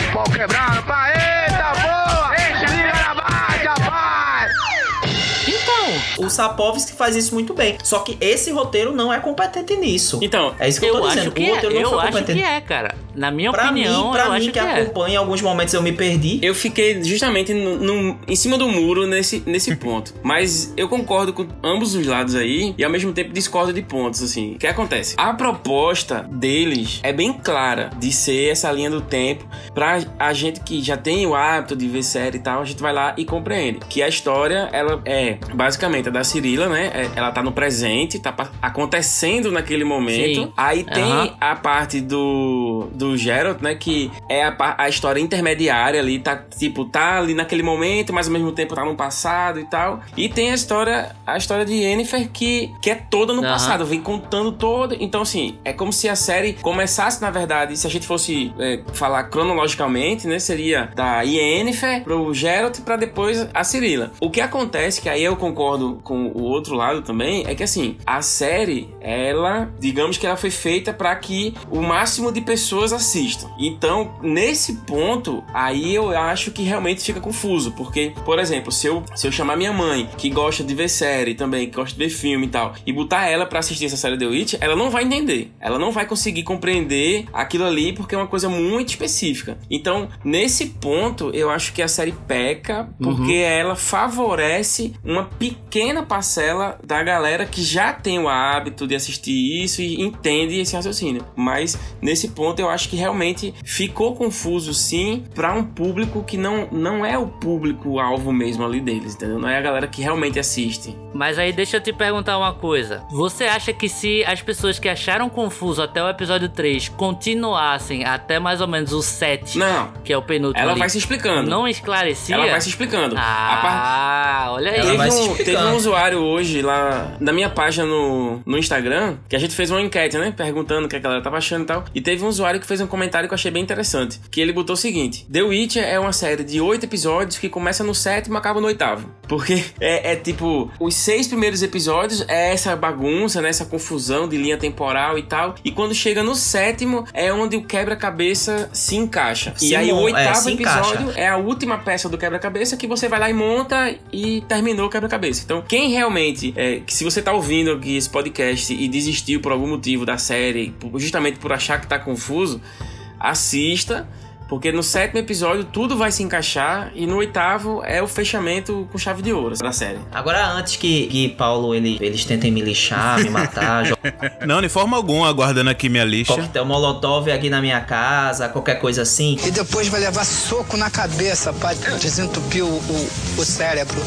C: O Sapovski faz isso muito bem. Só que esse roteiro não é competente nisso.
G: Então,
C: É isso que eu,
D: eu
C: tô
D: acho
C: dizendo.
D: que
C: o
D: é.
C: roteiro não
D: Eu
C: foi
D: acho
C: competente.
D: que é, cara. Na minha
C: Pra
D: opinião,
C: mim, pra
D: eu
C: mim
D: acho
C: que,
D: que, é.
C: acompanha, em alguns momentos eu me perdi.
G: Eu fiquei justamente no, no- em cima do muro nesse, nesse *laughs* ponto. Mas eu concordo com ambos os lados aí e ao mesmo tempo discordo de pontos, assim. O que acontece? A proposta deles é bem clara de ser essa linha do tempo pra a gente que já tem o hábito de ver série e tal, a gente vai lá e compreende. Que a história, ela é basicamente a da Cirila, né? É- Ela tá no presente, tá acontecendo naquele momento.
D: Sim.
G: Aí tem a parte do, do Geralt, né? Que é a, a história intermediária ali, tá tipo, tá ali naquele momento, mas ao mesmo tempo tá no passado e tal. E tem a história, a história de Yennefer que, que é toda no
D: Aham.
G: passado, vem contando toda. Então, assim, é como se a série começasse, na verdade, se a gente fosse é, falar cronologicamente, né? Seria da Yennefer pro Geralt pra depois a Cirila. O que acontece, que aí eu concordo com o outro lado também, é que assim, a série, ela, digamos que ela foi feita pra que o máximo de pessoas assistam. Então, nesse ponto, aí eu acho que realmente fica confuso, porque, por exemplo, se eu, se eu chamar minha mãe, que gosta de ver série também, que gosta de ver filme e tal, e botar ela pra assistir essa série The Witch, ela não vai entender. Ela não vai conseguir compreender aquilo ali, porque é uma coisa muito específica. Então, nesse ponto, eu acho que a série peca, porque ela favorece uma pequena parcela da galera que já tem o hábito de assistir isso e entende esse raciocínio. Mas nesse ponto eu acho que realmente ficou confuso sim pra um público que não, não é o público-alvo mesmo ali deles, entendeu? Não é a galera que realmente assiste.
D: Mas aí deixa eu te perguntar uma coisa. Você acha que se as pessoas que acharam confuso até o episódio 3 continuassem até mais ou menos o 7,
G: Não.
D: que é o penúltimo
G: Ela
D: ali,
G: vai se explicando.
D: não esclarecia?
G: Ela vai se explicando. A par-
D: Ah, olha aí.
C: Ela
G: Teve
C: vai se
G: um,
C: explicando.
G: Um usuário hoje lá na minha página no, no Instagram que a gente fez uma enquete, né? Perguntando o que a galera tava achando e tal. E teve um usuário que fez um comentário que eu achei bem interessante. Que ele botou o seguinte: The Witcher é uma série de oito episódios que começa no sétimo e acaba no oitavo. Porque é, é tipo, os seis primeiros episódios é essa bagunça, né? Essa confusão de linha temporal e tal. E quando chega no sétimo é onde o quebra-cabeça se encaixa. e
C: Se
G: aí o
C: é,
G: oitavo
C: encaixa.
G: episódio é a última peça do quebra-cabeça que você vai lá e monta e terminou o quebra-cabeça. Então, quem realmente, é, que se você tá ouvindo aqui esse podcast e desistiu por algum motivo da série, justamente por achar que tá confuso, assista. Porque no sétimo episódio tudo vai se encaixar e no oitavo é o fechamento com chave de ouro da série.
C: Agora, antes que, que Paulo ele, eles tentem me lixar, me matar, *laughs* jogar
E: Não, de forma alguma, aguardando aqui minha lixa.
C: coquetel molotov aqui na minha casa, qualquer coisa assim.
K: E depois vai levar soco na cabeça pra desentupir o, o, o cérebro.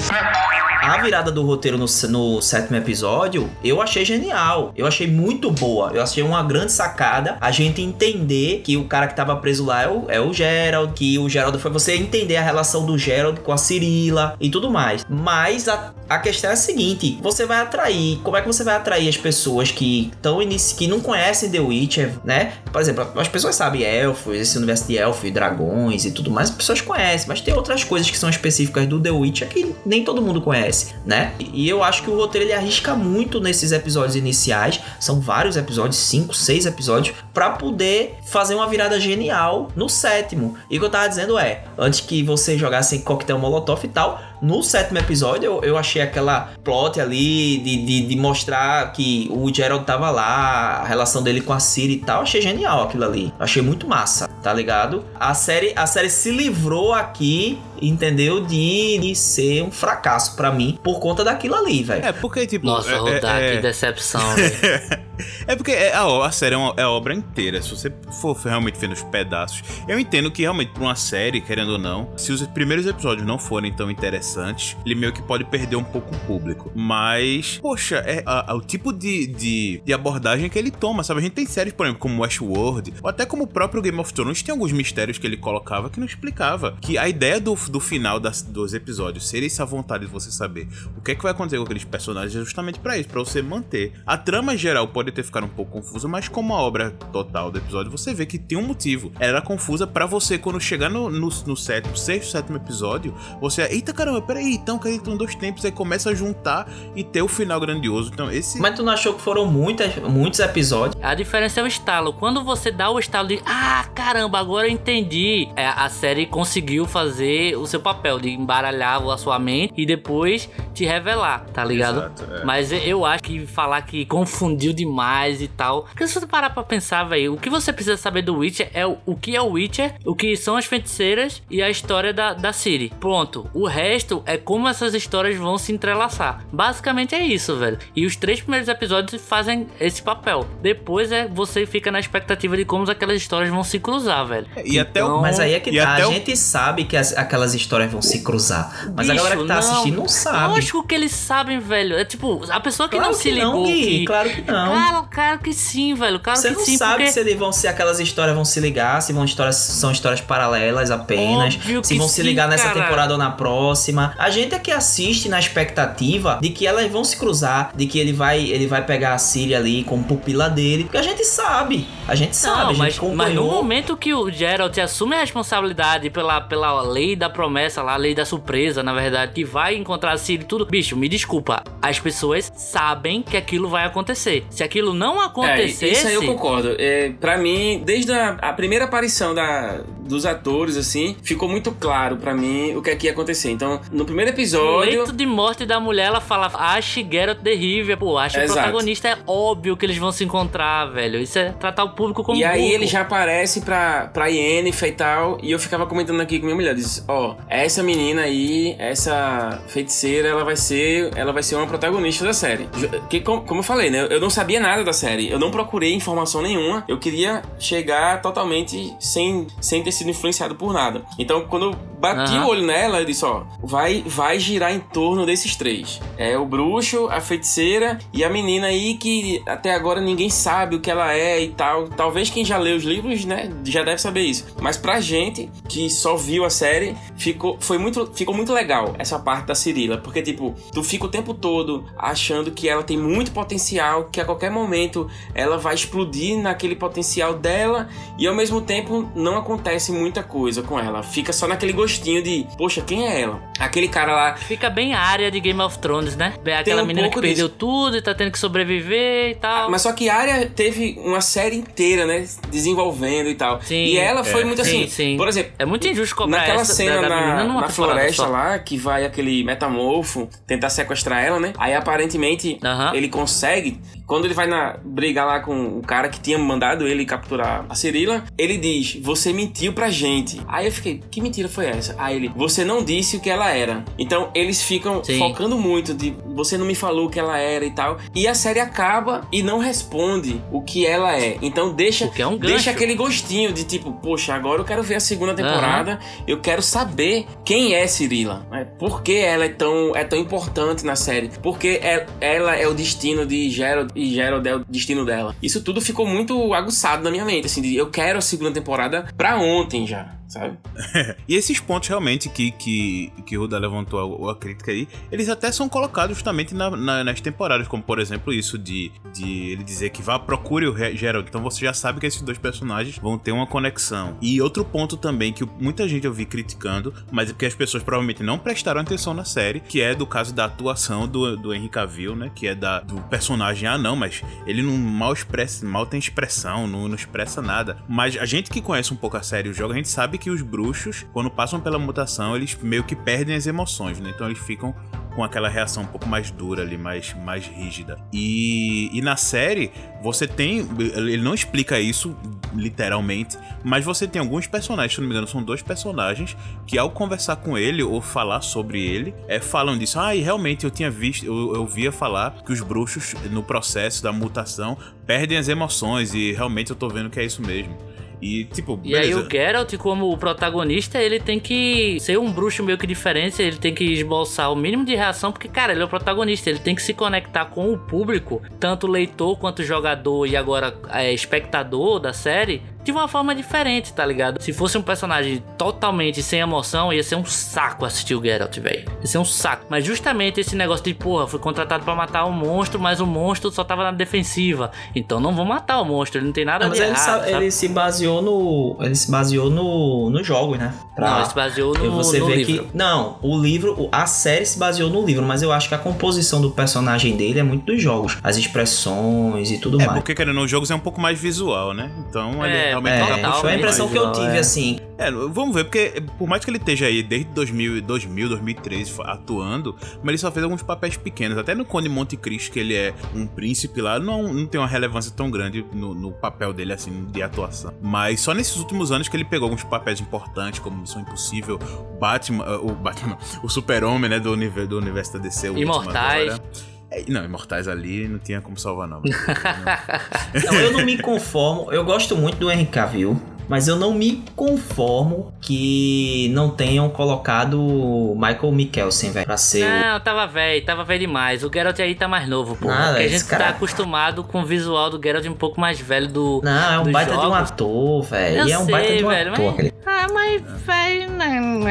C: A virada do roteiro no, no sétimo episódio, eu achei genial. Eu achei muito boa. Eu achei uma grande sacada a gente entender que o cara que tava preso lá é o, é o Gerald, que o Gerald foi você entender a relação do Gerald com a Cirila e tudo mais. Mas a, a questão é a seguinte: você vai atrair. Como é que você vai atrair as pessoas que estão que não conhecem The Witcher, né? Por exemplo, as pessoas sabem elfos, esse universo de elfos, dragões e tudo mais, as pessoas conhecem, mas tem outras coisas que são específicas do The Witcher que nem todo mundo conhece, né? E eu acho que o roteiro ele arrisca muito nesses episódios iniciais, são vários episódios, cinco, seis episódios, pra poder fazer uma virada genial no sétimo. E o que eu tava dizendo é, antes que você jogasse coquetel molotov e tal, no sétimo episódio eu, eu achei aquela plot ali de, de, de mostrar que o Gerald tava lá, a relação dele com a Ciri e tal, achei genial aquilo ali. Achei muito massa, tá ligado? A série, a série se livrou aqui, entendeu? De, de ser um fracasso pra mim por conta daquilo ali, velho.
E: É porque, tipo.
D: Nossa,
E: é,
D: Rodar,
E: é,
D: que decepção, velho. *laughs*
E: É porque é, a, a série é, uma- é a obra inteira. Se você for realmente vendo os pedaços, eu entendo que realmente pra uma série, querendo ou não, se os primeiros episódios não forem tão interessantes, ele meio que pode perder um pouco o público. Mas, poxa, é a- a- o tipo de, de, de abordagem que ele toma, sabe? A gente tem séries, por exemplo, como Westworld, ou até como o próprio Game of Thrones, tem alguns mistérios que ele colocava que não explicava. Que a ideia do, do final das, dos episódios ser essa vontade de você saber o que é que vai acontecer com aqueles personagens é justamente pra isso, pra você manter. A trama geral pode ter ficado um pouco confusa, mas como a obra total do episódio, você vê que tem um motivo. Ela era confusa pra você quando chegar no, no, no sétimo, sexto, sétimo episódio, você, eita caramba, peraí, então que estão dois tempos, aí começa a juntar e ter o final grandioso. Então, esse.
C: Mas tu não achou que foram muitas, muitos episódios?
D: A diferença é o estalo. Quando você dá o estalo de ah, caramba, agora eu entendi. É, a série conseguiu fazer o seu papel de embaralhar a sua mente e depois te revelar, tá ligado?
E: Exato, é.
D: Mas eu acho que falar que confundiu demais e tal. Porque se você parar pra pensar, velho, o que você precisa saber do Witcher é o, o que é o Witcher, o que são as feiticeiras e a história da, da Ciri. Pronto. O resto é como essas histórias vão se entrelaçar. Basicamente é isso, velho. E os três primeiros episódios fazem esse papel. Depois é você fica na expectativa de como aquelas histórias vão se cruzar, velho.
E: E até o-
D: Então,
C: Mas aí é que tá, a
E: o-
C: gente sabe que as- aquelas histórias vão se cruzar. Mas a
D: Bicho,
C: galera que tá assistindo não sabe.
D: Lógico que eles sabem, velho. É tipo, a pessoa que
C: Claro
D: não se
C: que não,
D: ligou.
C: Gui,
D: que...
C: claro que não.
D: Cara, claro que sim, velho. Claro
C: Você
D: que
C: não
D: sim,
C: sabe
D: porque...
C: se eles vão se aquelas histórias vão se ligar, se vão histórias são histórias paralelas apenas,
D: Óbvio
C: se vão se
D: sim,
C: ligar nessa
D: cara.
C: temporada ou na próxima. A gente é que assiste na expectativa de que elas vão se cruzar, de que ele vai ele vai pegar a Siri ali como pupila dele, porque a gente sabe, a gente sabe,
D: Não,
C: a gente
D: mas, mas no
C: acompanhou.
D: momento que o Geralt assume a responsabilidade pela, pela lei da promessa lá, a lei da surpresa, na verdade, que vai encontrar a Ciri e tudo, bicho, me desculpa, as pessoas sabem que aquilo vai acontecer. Se aquilo não
G: É,
D: acontecesse...
G: isso aí eu concordo. É, para mim, desde a, a primeira aparição da, dos atores, assim, ficou muito claro pra mim o que é que ia acontecer. Então, no primeiro
D: No
G: episódio.
D: leito de morte da mulher, ela fala, ache Geralt de Rivia. Pô, acho o
G: Exato.
D: protagonista é óbvio que eles vão se encontrar, velho. Isso é tratar o público como
G: E aí ele já aparece pra, pra Yennefer e tal, e eu ficava comentando aqui com minha mulher, disse, ó, essa menina aí, essa feiticeira, ela vai ser, ela vai ser uma protagonista da série. Que como, como eu falei, né, eu não sabia nada da série. Eu não procurei informação nenhuma. Eu queria chegar totalmente sem, sem ter sido influenciado por nada. Então, quando eu bati
D: Aham.
G: o olho nela, eu disse, ó, vai, vai girar em torno desses três. É o bruxo, a feiticeira e a menina aí que até agora ninguém sabe o que ela é e tal. Talvez quem já leu os livros, né, já deve saber isso. Mas pra gente que só viu a série, ficou, foi muito, ficou muito legal essa parte da Cirila. Porque, tipo, tu fica o tempo todo achando que ela tem muito potencial, que a qualquer momento ela vai explodir naquele potencial dela e ao mesmo tempo não acontece muita coisa com ela. Fica só naquele gostinho de, poxa, quem é ela? Aquele cara lá.
D: Fica bem a área de Game of Thrones, né? Aquela
G: um
D: menina que
G: pouco
D: perdeu
G: disso.
D: tudo e tá tendo que sobreviver e tal.
G: Mas só que a área teve uma série inteira, né? Desenvolvendo e tal. e ela foi
D: É.
G: muito
D: Sim,
G: assim.
D: sim.
G: Por exemplo,
D: É muito injusto cobrar
G: naquela
D: essa
G: cena
D: da, da
G: na, na floresta
D: só.
G: lá, que vai aquele metamorfo tentar sequestrar ela, né? Aí aparentemente ele consegue. Quando ele vai na brigar lá com o cara que tinha mandado ele capturar a Cirila, ele diz: Você mentiu pra gente. Aí eu fiquei: Que mentira foi essa? Aí ele: Você não disse o que ela era. Então eles ficam
D: Sim.
G: focando muito de você não me falou o que ela era e tal. E a série acaba e não responde o que ela é. Então deixa,
D: um gancho.
G: deixa aquele gostinho de tipo, poxa, agora eu quero ver a segunda temporada. Eu quero saber quem é Cirila. Né? Por que ela é tão, é tão importante na série? Porque é- ela é o destino de Gerald e Gerald é o destino dela. Isso tudo ficou muito aguçado na minha mente. Assim, de, eu quero a segunda temporada pra ontem já, sabe? *laughs*
E: e esses pontos realmente que, que, que o Ruda levantou a, a crítica aí, eles até são colocados justamente na- na- nas temporadas, como por exemplo isso de, de ele dizer que vá procure o Gerald. Então você já sabe que esses dois personagens vão ter uma conexão. E outro ponto também que muita gente eu vi criticando, mas é porque as pessoas provavelmente não prestaram atenção na série, que é do caso da atuação do, do Henry Cavill, né? Que é da, do personagem, ah não, mas ele não mal expressa, mal tem expressão, não, não expressa nada. Mas a gente que conhece um pouco a série e o jogo, a gente sabe que os bruxos, quando passam pela mutação, eles meio que perdem as emoções, né? Então eles ficam com aquela reação um pouco mais dura ali, mais, mais rígida. E, e na série, você tem. Ele não explica isso literalmente, mas você tem alguns personagens, se não me engano, são dois personagens que ao conversar com ele ou falar sobre ele, é, falam disso. Ah, e realmente eu tinha visto, eu, eu via falar que os bruxos, no processo da mutação, perdem as emoções, e realmente eu tô vendo que é isso mesmo. E, tipo,
D: E aí o Geralt, como o protagonista, ele tem que ser um bruxo meio que diferente, ele tem que esboçar o mínimo de reação, porque, cara, ele é o protagonista, ele tem que se conectar com o público, tanto leitor quanto jogador e agora é, espectador da série, de uma forma diferente, tá ligado? Se fosse um personagem totalmente sem emoção, ia ser um saco assistir o Geralt, velho. Ia ser um saco. Mas justamente esse negócio de, porra, fui contratado pra matar um monstro, mas o monstro só tava na defensiva. Então não vou matar o monstro, ele não tem nada
C: Não,
D: de
C: mas ele,
D: errado.
C: sa-
D: sabe?
C: ele se baseou no. Ele se baseou no, no jogo, né?
D: Não, ele se baseou no-
C: você
D: no
C: vê
D: livro.
C: que. Não, o livro. A série se baseou no livro, mas eu acho que a composição do personagem dele é muito dos jogos. As expressões e tudo
E: É,
C: mais.
E: porque querendo ou não, os jogos é um pouco mais visual, né? Então ele
C: É,
E: realmente
C: é,
E: toca puxar
C: foi a impressão
E: mais.
C: que eu tive, assim.
E: É, vamos ver, porque por mais que ele esteja aí desde 2000, 2000 2013 fa- atuando, mas ele só fez alguns papéis pequenos. Até no Conde Monte Cristo, que ele é um príncipe lá, não, não tem uma relevância tão grande no, no papel dele, assim, de atuação. Mas só nesses últimos anos que ele pegou alguns papéis importantes, como Missão Impossível, Batman, uh, o Batman, *laughs* o Super-Homem, né, do, univer, do universo da DC. o último
D: Imortais.
E: agora. É, não, Imortais ali não tinha como salvar, não. *laughs*
C: Não, eu não me conformo. Eu gosto muito do Henry Cavill. Mas eu não me conformo que não tenham colocado o Michael Mikkelsen, velho, pra ser o
D: Não, tava velho, tava velho demais. O Geralt aí tá mais novo, pô.
C: Nada,
D: porque a gente
C: cara-
D: tá acostumado com o visual do Geralt um pouco mais velho do.
C: Não, é um baita de um
D: jogos.
C: ator, velho. E é um
D: sei,
C: baita de um
D: velho,
C: ator.
D: mas-
C: aquele-
D: Ah, mas velho. não, não, não.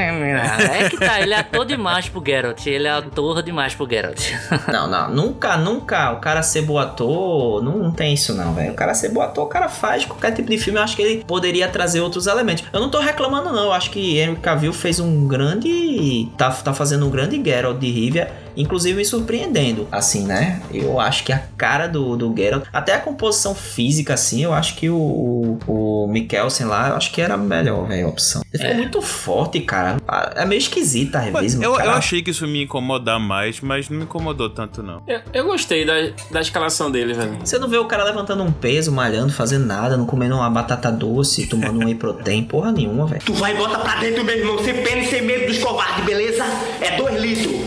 D: É que tá, ele é ator demais pro Geralt. Ele é ator demais pro Geralt. *laughs*
C: Não, não, nunca, nunca o cara ser bom ator, não, não tem isso não, velho. O cara ser bom ator, o cara faz qualquer tipo de filme, eu acho que ele poderia trazer outros elementos. Eu não tô reclamando não, eu acho que Henry Cavill fez um grande, tá, tá fazendo um grande Geralt de Rivia, inclusive me surpreendendo, assim, né? Eu acho que a cara do, do Geralt, até a composição física, assim, eu acho que o, o, o Mikkelsen lá, eu acho que era a melhor, velho, a opção. Ele ficou muito forte, cara. É meio esquisita
E: Mas
C: vezes,
E: eu, eu achei que isso me incomodar mais, mas não me incomodou tanto, não.
G: Eu, eu gostei da, da escalação dele, velho.
C: Você não vê o cara levantando um peso, malhando, fazendo nada, não comendo uma batata doce, tomando um whey protein, *laughs* porra nenhuma, velho.
L: Tu vai e bota pra dentro, meu irmão, sem pena e sem medo dos covardes, beleza? É dois litros.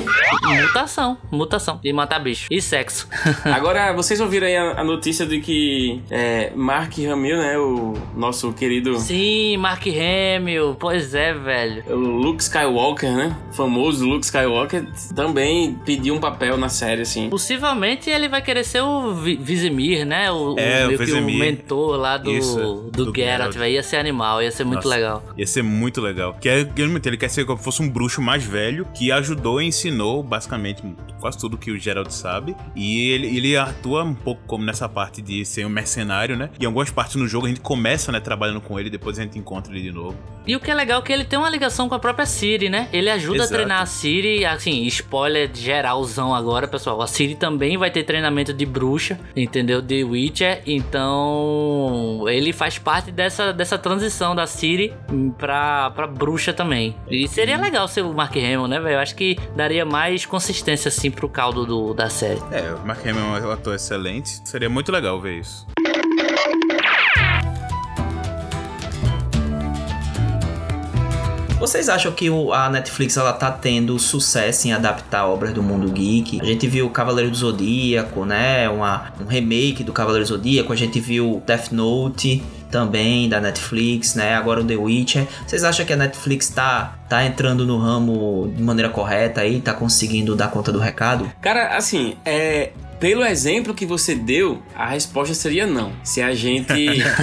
D: Muta mutação. Mutação. E matar bicho. E sexo. *laughs*
G: Agora, vocês ouviram aí a, a notícia de que é, Mark Hamill, né? O nosso querido.
D: Sim, Mark Hamill. Pois é, velho.
G: O Luke Skywalker, né? O famoso Luke Skywalker também pediu um papel na série, assim.
D: Possivelmente ele vai querer ser o Vi- Vizimir, né? O,
E: É, o
D: o
E: Vizimir.
D: mentor lá do,
E: Isso,
D: do,
E: do
D: Geralt, velho. Ia ser animal, ia ser muito
E: Nossa,
D: legal.
E: Ia ser muito legal. Que é, realmente, ele quer ser como se fosse um bruxo mais velho que ajudou e ensinou basicamente quase tudo que o Geralt sabe. E ele, ele atua um pouco como nessa parte de ser um mercenário, né? E em algumas partes no jogo a gente começa, né, trabalhando com ele, depois a gente encontra ele de novo.
D: E o que é legal é que ele tem uma ligação com a própria Siri, né? Ele ajuda
E: Exato.
D: a treinar a Siri, assim, spoiler geralzão agora, pessoal. A Siri também vai ter treinamento de bruxa, entendeu? De Witcher. Então, ele faz parte dessa, dessa transição da Siri pra, pra bruxa também. E seria legal ser o Mark Hamill, né, velho? Eu acho que daria mais consistência, assim, pro caldo do, da série.
E: É, o Mark Hamill é um ator excelente. Seria muito legal ver isso.
C: Vocês acham que o- a Netflix ela tá tendo sucesso em adaptar obras do mundo geek? A gente viu Cavaleiro do Zodíaco, né? Uma, um remake do Cavaleiro do Zodíaco. A gente viu Death Note também da Netflix, né? Agora o The Witcher. Vocês acham que a Netflix tá, tá entrando no ramo de maneira correta aí? Tá conseguindo dar conta do recado?
G: Cara, assim, é. Pelo exemplo que você deu, a resposta seria não. Se a gente.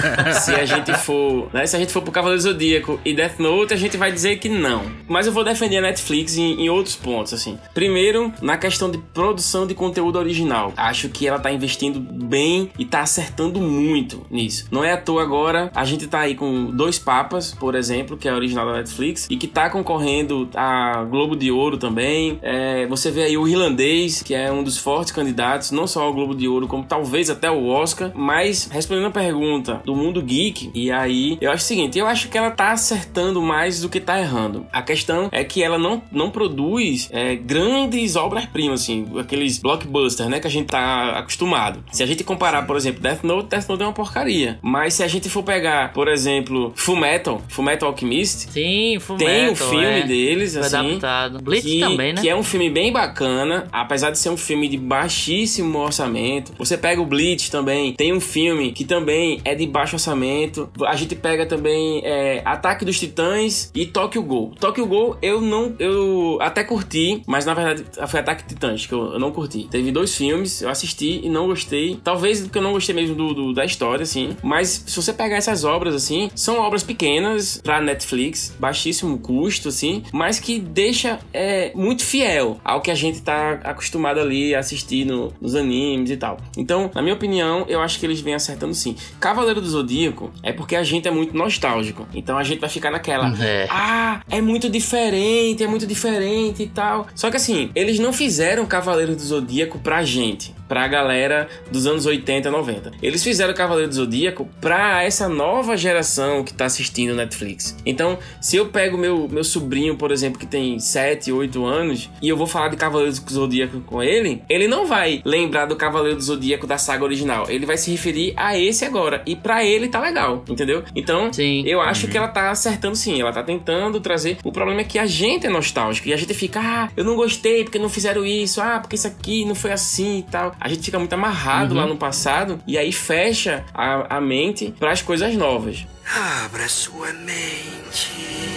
G: *laughs* se a gente for. Né, se a gente for pro Cavaleiro Zodíaco e Death Note, a gente vai dizer que não. Mas eu vou defender a Netflix em, em outros pontos, assim. Primeiro, na questão de produção de conteúdo original. Acho que ela tá investindo bem e tá acertando muito nisso. Não é à toa agora, a gente tá aí com Dois Papas, por exemplo, que é original da Netflix, e que tá concorrendo a Globo de Ouro também. É, você vê aí o Irlandês, que é um dos fortes candidatos, não só ao Globo de Ouro, como talvez até o Oscar. Mas, respondendo a pergunta do mundo geek, e aí, eu acho o seguinte, eu acho que ela tá acertando mais do que tá errando. A questão é que ela não, não produz é, grandes obras-primas, assim, aqueles blockbusters, né, que a gente tá acostumado. Se a gente comparar, por exemplo, Death Note, Death Note é uma porcaria. Mas se a gente for pegar, por exemplo, Full Metal, Full Metal Alchemist,
D: Sim, Full
G: tem um
D: Metal,
G: filme
D: é.
G: deles,
D: Foi
G: assim.
D: adaptado. Blitz
G: que,
D: também, né?
G: Que é um filme bem bacana, apesar de ser um filme de baixíssimo orçamento. Você pega o Blitz também, tem um filme que também é de baixo orçamento. A gente pega também é, Ataque dos Titãs e Tokyo Ghoul. Tokyo Ghoul eu não, eu até curti, mas na verdade foi Ataque de Titãs que eu, eu não curti. Teve dois filmes, eu assisti e não gostei. Talvez porque eu não gostei mesmo do, do- da história, assim. Mas se você pegar essas obras, assim, são obras pequenas pra Netflix, baixíssimo custo, assim, mas que deixa é, muito fiel ao que a gente tá acostumado ali a assistir no- nos animes e tal. Então, na minha opinião, eu acho que eles vêm acertando sim. Cavaleiro do Zodíaco é porque a gente é muito nostálgico. Então a gente vai ficar naquela.
D: É.
G: Ah, é muito diferente, é muito diferente e tal. Só que assim, eles não fizeram Cavaleiro do Zodíaco pra gente, pra galera dos anos 80, 90. Eles fizeram Cavaleiro do Zodíaco pra essa nova geração que tá assistindo Netflix. Então, se eu pego meu, meu sobrinho, por exemplo, que tem 7, 8 anos, e eu vou falar de Cavaleiro do Zodíaco com ele, ele não vai lembrar do Cavaleiro do Zodíaco da saga original. Ele vai se referir a esse agora. E pra ele tá legal, entendeu? Então,
D: Sim.
G: eu acho que ela tá acertando sim, ela tá tentando trazer. O problema é que a gente é nostálgico e a gente fica, ah, eu não gostei porque não fizeram isso, ah, porque isso aqui não foi assim e tal. A gente fica muito amarrado
D: Uhum.
G: lá no passado e aí fecha a, a mente para as coisas novas.
B: Abra sua mente.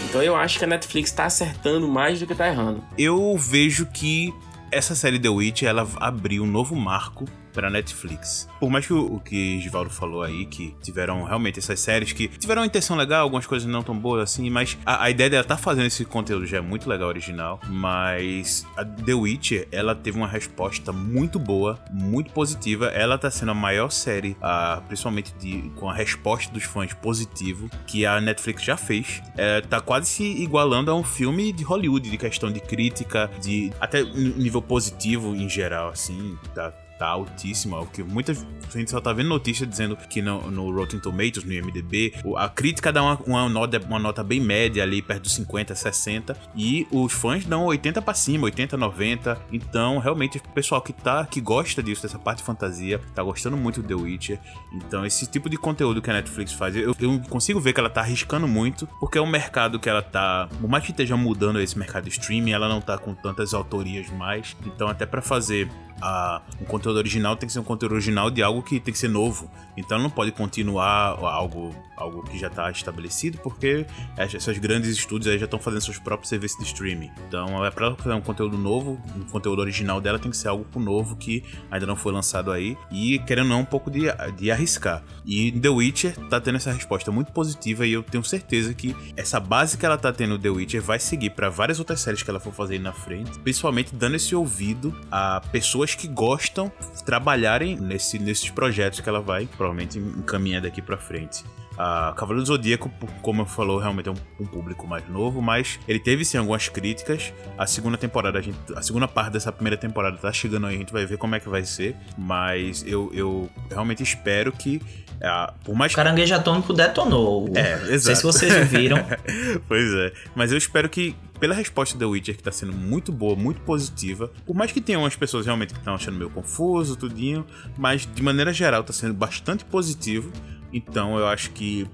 G: Então eu acho que a Netflix tá acertando mais do que tá errando.
E: Eu vejo que essa série The Witch, ela abriu um novo marco pra Netflix. Por mais que o, o que Givaldo falou aí, que tiveram realmente essas séries que tiveram uma intenção legal, algumas coisas não tão boas assim, mas a, a ideia dela tá fazendo esse conteúdo já é muito legal, original, mas a The Witch, ela teve uma resposta muito boa, muito positiva. Ela tá sendo a maior série, ah, principalmente de, com a resposta dos fãs positivo, que a Netflix já fez. É, tá quase se igualando a um filme de Hollywood, de questão de crítica, de até nível positivo em geral, assim, tá tá altíssima. O que muitas a gente só tá vendo notícia dizendo que no, no Rotten Tomatoes, no IMDb, a crítica dá uma, uma, nota, uma nota bem média ali, perto dos 50, 60, e os fãs dão 80 pra cima, 80, 90. Então, realmente, o pessoal que tá, que gosta disso, dessa parte de fantasia, tá gostando muito do The Witcher. Então, esse tipo de conteúdo que a Netflix faz, eu, eu consigo ver que ela tá arriscando muito, porque é um mercado que ela tá, por mais que esteja mudando esse mercado de streaming, ela não tá com tantas autorias mais. Então, até pra fazer ah, um conteúdo original tem que ser um conteúdo original de algo que tem que ser novo. Então não pode continuar algo, algo que já está estabelecido, porque esses grandes estúdios aí já estão fazendo seus próprios serviços de streaming. Então é para fazer um conteúdo novo, um conteúdo original dela tem que ser algo novo que ainda não foi lançado aí e querendo ou não um pouco de, de arriscar. E The Witcher tá tendo essa resposta muito positiva e eu tenho certeza que essa base que ela tá tendo The Witcher vai seguir para várias outras séries que ela for fazer aí na frente, principalmente dando esse ouvido a pessoas que gostam trabalharem nesse, nesses projetos que ela vai provavelmente encaminhar daqui para frente. A Cavaleiro do Zodíaco, como eu falou, realmente é um, um público mais novo, mas ele teve sim algumas críticas. A segunda temporada, a, gente, a segunda parte dessa primeira temporada tá chegando aí, a gente vai ver como é que vai ser. Mas eu, eu realmente espero que, ah, por mais
C: O caranguejo atômico detonou.
E: é, exato.
C: Não sei se vocês viram. *laughs*
E: pois é. Mas eu espero que, pela resposta da Witcher, que tá sendo muito boa, muito positiva, por mais que tenha umas pessoas realmente que estão achando meio confuso, tudinho, mas de maneira geral tá sendo bastante positivo. Então eu acho que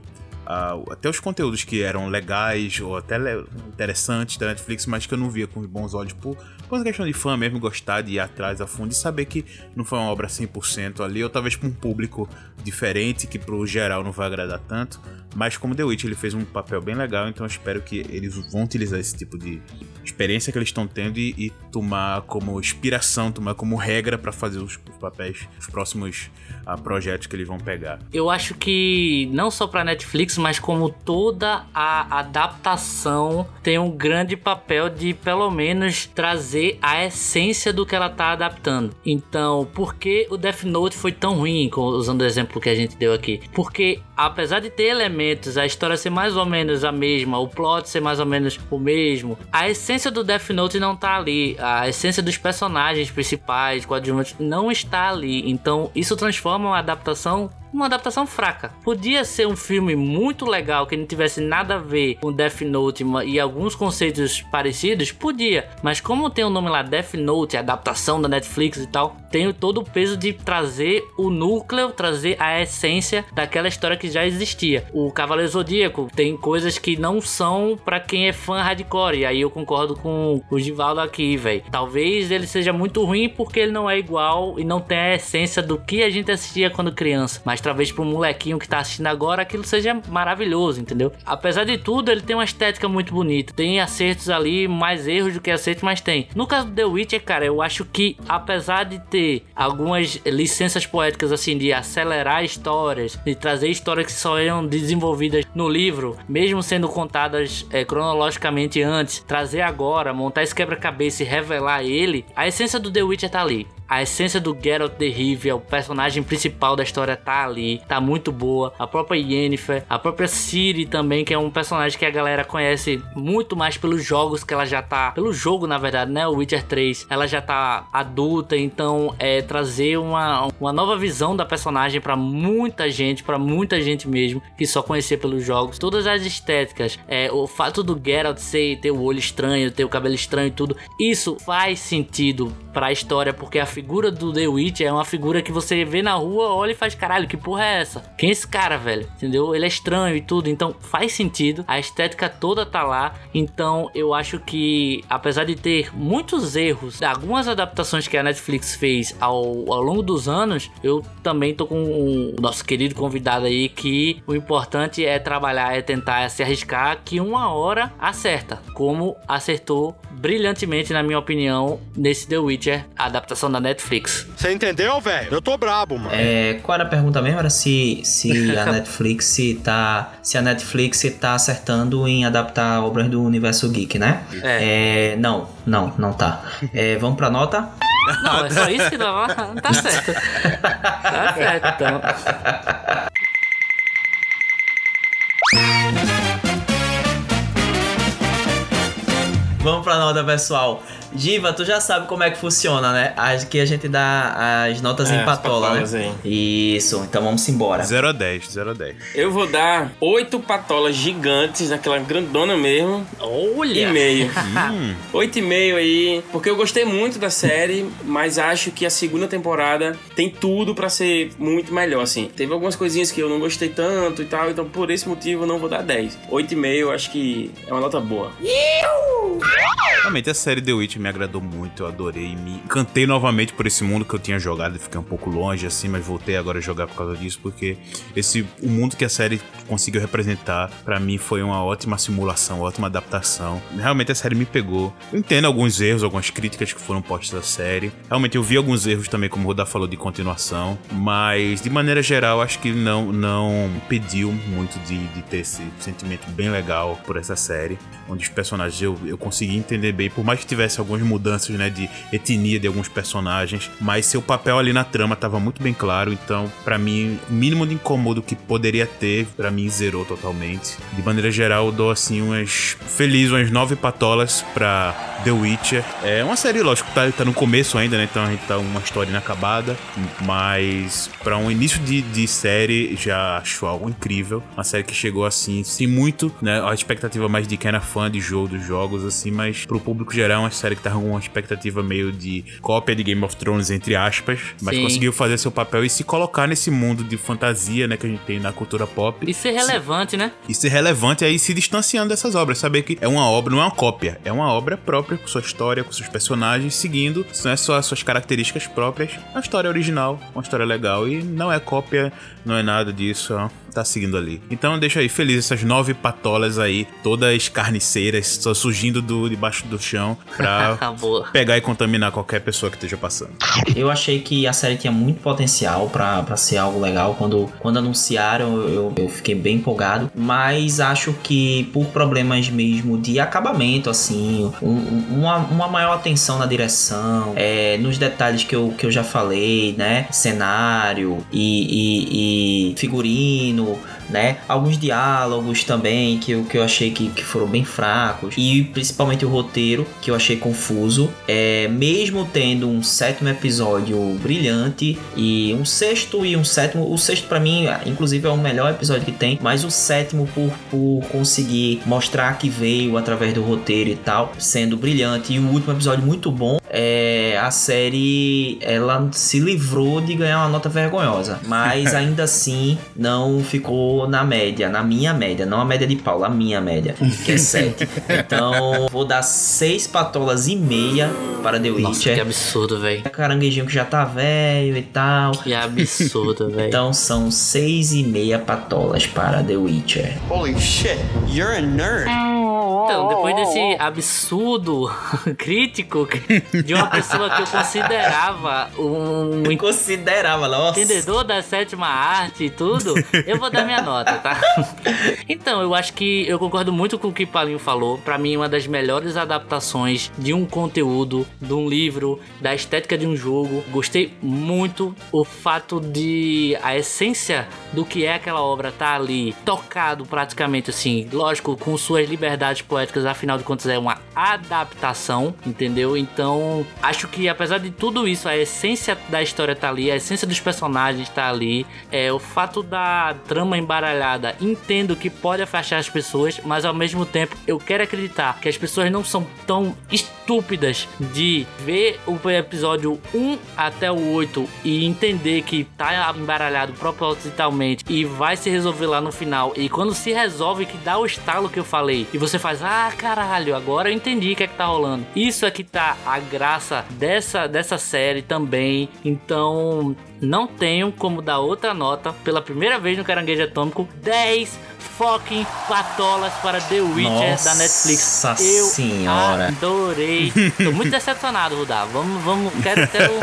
E: ah, até os conteúdos que eram legais ou até le- interessantes da Netflix, mas que eu não via com bons olhos por, por uma questão de fã mesmo gostar de ir atrás a fundo e saber que não foi uma obra 100% ali, ou talvez para um público diferente que pro geral não vai agradar tanto. Mas como The Witch ele fez um papel bem legal, então eu espero que eles vão utilizar esse tipo de experiência que eles estão tendo e, e tomar como inspiração, tomar como regra para fazer os, os papéis, os próximos ah, projetos que eles vão pegar.
D: Eu acho que não só pra Netflix, mas como toda a adaptação tem um grande papel de pelo menos trazer a essência do que ela tá adaptando. Então, por que o Death Note foi tão ruim, usando o exemplo que a gente deu aqui? Porque apesar de ter elementos, a história ser mais ou menos a mesma, o plot ser mais ou menos o mesmo, a essência do Death Note não tá ali, a essência dos personagens principais, coadjuvantes, não está ali. Então, isso transforma uma adaptação uma adaptação fraca. Podia ser um filme muito legal que não tivesse nada a ver com Death Note e alguns conceitos parecidos, podia. Mas como tem o nome lá Death Note, adaptação da Netflix e tal, tem todo o peso de trazer o núcleo, trazer a essência daquela história que já existia. O Cavaleiro Zodíaco tem coisas que não são pra quem é fã hardcore. E aí eu concordo com o Givaldo aqui, velho. Talvez ele seja muito ruim porque ele não é igual e não tem a essência do que a gente assistia quando criança. Mas talvez pro molequinho que tá assistindo agora aquilo seja maravilhoso, entendeu? Apesar de tudo, ele tem uma estética muito bonita. Tem acertos ali, mais erros do que acertos, mas tem. No caso do The Witcher, cara, eu acho que apesar de ter algumas licenças poéticas assim de acelerar histórias, de trazer histórias que só eram desenvolvidas no livro, mesmo sendo contadas é, cronologicamente antes, trazer agora, montar esse quebra-cabeça e revelar ele, a essência do The Witcher tá ali. A essência do Geralt de Rivia, o personagem principal da história, tá ali, tá muito boa. A própria Yennefer, a própria Ciri também, que é um personagem que a galera conhece muito mais pelos jogos que ela já tá, pelo jogo na verdade, né, o Witcher 3. Ela já tá adulta, então é trazer uma, uma nova visão da personagem pra muita gente, pra muita gente mesmo que só conhecia pelos jogos. Todas as estéticas, é o fato do Geralt ser ter o olho estranho, ter o cabelo estranho e tudo, isso faz sentido pra história porque a figura do The Witch é uma figura que você vê na rua, olha e faz caralho, que porra é essa? Quem é esse cara, velho? Entendeu? Ele é estranho e tudo, então faz sentido. A estética toda tá lá. Então eu acho que, apesar de ter muitos erros, algumas adaptações que a Netflix fez ao, ao longo dos anos, eu também tô com o nosso querido convidado aí que o importante é trabalhar, é tentar se arriscar, que uma hora acerta, como acertou brilhantemente, na minha opinião, nesse The Witcher, a adaptação da Netflix.
L: Você entendeu, velho? Eu tô brabo, mano.
C: É, qual era a pergunta mesmo? Era se, se a *laughs* Netflix se tá. Se a Netflix tá acertando em adaptar obras do universo geek, né? É. não, não, não tá. É, vamos pra nota?
D: Não, é só isso que dá. Tá certo. Tá certo, então.
C: Vamos pra nota, pessoal. Diva, tu já sabe como é que funciona, né? Aqui a gente dá as notas
G: É,
C: em patola,
G: patolas
C: né?
G: aí.
C: Isso, então vamos embora.
E: 0 a 10, 0 a 10.
G: Eu vou dar oito patolas gigantes, aquela grandona mesmo.
D: Olha!
G: E meio. *laughs*
E: Hum.
G: Oito e meio aí, porque eu gostei muito da série, mas acho que a segunda temporada tem tudo pra ser muito melhor, assim. Teve algumas coisinhas que eu não gostei tanto e tal, então por esse motivo eu não vou dar 10. Oito e meio eu acho que é uma nota boa.
E: Realmente, a série The Witch me agradou muito, eu adorei. Me encantei novamente por esse mundo que eu tinha jogado e fiquei um pouco longe, assim, mas voltei agora a jogar por causa disso, porque esse o mundo que a série conseguiu representar, pra mim, foi uma ótima simulação, ótima adaptação. Realmente a série me pegou. Eu entendo alguns erros, algumas críticas que foram postas à série. Realmente eu vi alguns erros também, como o Rodar falou, de continuação, mas de maneira geral, acho que não, não pediu muito de, de ter esse sentimento bem legal por essa série, onde os personagens eu, eu consegui entender bem, por mais que tivesse algumas mudanças, né, de etnia de alguns personagens, mas seu papel ali na trama tava muito bem claro, então para mim, o mínimo de incômodo que poderia ter, para mim zerou totalmente. De maneira geral, eu dou assim umas feliz umas nove patolas pra The Witcher. É uma série, lógico, tá, tá no começo ainda, né? Então a gente tá uma história inacabada, mas para um início de, de série já acho algo incrível. Uma série que chegou assim, sem muito, né? A expectativa mais de quem era fã de jogo, dos jogos, assim, mas pro público geral é uma série que tá com uma expectativa meio de cópia de Game of Thrones, entre aspas, mas
D: Sim.
E: conseguiu fazer seu papel e se colocar nesse mundo de fantasia, né, que a gente tem na cultura pop.
D: E ser relevante, né?
E: E ser relevante aí se distanciando dessas obras, saber que é uma obra, não é uma cópia, é uma obra própria, com sua história, com seus personagens, seguindo, não é só as suas características próprias, a história original, uma história legal, e não é cópia, não é nada disso, ó, tá seguindo ali. Então deixa aí feliz essas nove patolas aí, todas carniceiras, só surgindo do, debaixo do chão, pra *laughs*
D: Boa.
E: pegar e contaminar qualquer pessoa que esteja passando.
C: Eu achei que a série tinha muito potencial pra pra ser algo legal. Quando, quando anunciaram, eu, eu fiquei bem empolgado. Mas acho que por problemas mesmo de acabamento, assim, um- uma, uma maior atenção na direção, é, nos detalhes que eu, que eu já falei, né? Cenário e, e- e figurino. Né? Alguns diálogos também que eu, que eu achei que, que foram bem fracos. E principalmente o roteiro, que eu achei confuso. É, mesmo tendo um sétimo episódio brilhante e um sexto e um sétimo. O sexto, pra mim, inclusive, é o melhor episódio que tem. Mas o sétimo, por, por conseguir mostrar que veio através do roteiro e tal, sendo brilhante. E o último episódio muito bom. É, a série ela se livrou de ganhar uma nota vergonhosa, mas *laughs* ainda assim não ficou na média, na minha média, não a média de Paulo, a minha média, que é 7. Então vou dar 6 patolas e meia para The
D: Nossa,
C: Witcher.
D: que absurdo, velho.
C: Caranguejinho que já tá velho e tal.
D: Que absurdo, *laughs* velho.
C: Então são 6 e meia patolas para The Witcher.
J: Holy shit, you're a nerd.
D: Então, depois desse absurdo *laughs* crítico de uma pessoa que eu considerava um
C: Considerava, nossa.
D: entendedor da sétima arte e tudo, eu vou dar minha nota, tá? *laughs* Então, eu acho que eu concordo muito com o que o Palinho falou. Pra mim, uma das melhores adaptações de um conteúdo, de um livro, da estética de um jogo. Gostei muito o fato de a essência do que é aquela obra tá ali, tocado praticamente assim, lógico, com suas liberdades poéticas, afinal de contas é uma adaptação, entendeu? Então, acho que apesar de tudo isso, a essência da história tá ali, a essência dos personagens tá ali, é o fato da trama embaralhada, entendo que pode afastar as pessoas, mas ao mesmo tempo eu quero acreditar que as pessoas não são tão estúpidas de ver o episódio 1 até o 8 e entender que tá embaralhado propositalmente e vai se resolver lá no final. E quando se resolve, que dá o estalo que eu falei, e você faz, ah, caralho, agora eu entendi o que é que tá rolando. Isso é que tá a graça dessa, dessa série também. Então, não tenho como dar outra nota pela primeira vez no Caranguejo Atômico. 10 fucking patolas para The Witcher
C: Nossa
D: da Netflix. Eu
C: senhora.
D: adorei. Tô muito decepcionado, Rudá. Vamos, vamos. Quero, quero,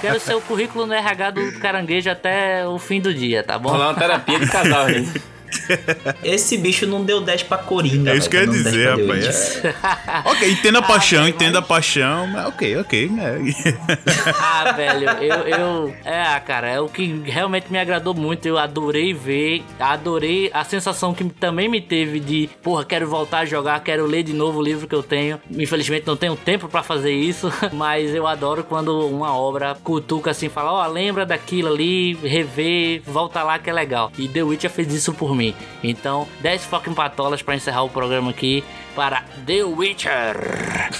D: quero ser o currículo no RH do Caranguejo até o fim do dia, tá bom?
G: Rolar uma terapia de casal aí. *laughs* *laughs*
C: Esse bicho não deu 10 pra Coringa.
E: É isso que eu ia dizer,
C: 10 pra The
E: rapaz. É. *laughs* ok, entenda a paixão, entenda a paixão. Mas ok, ok. é. *laughs*
D: Ah, velho, eu, eu. É, cara, é o que realmente me agradou muito. Eu adorei ver, adorei a sensação que também me teve de, porra, quero voltar a jogar, quero ler de novo o livro que eu tenho. Infelizmente não tenho tempo pra fazer isso, mas eu adoro quando uma obra cutuca assim, fala, ó, lembra daquilo ali, rever, volta lá que é legal. E The Witcher fez isso por mim. Então, 10 fucking patolas pra encerrar o programa aqui para The Witcher.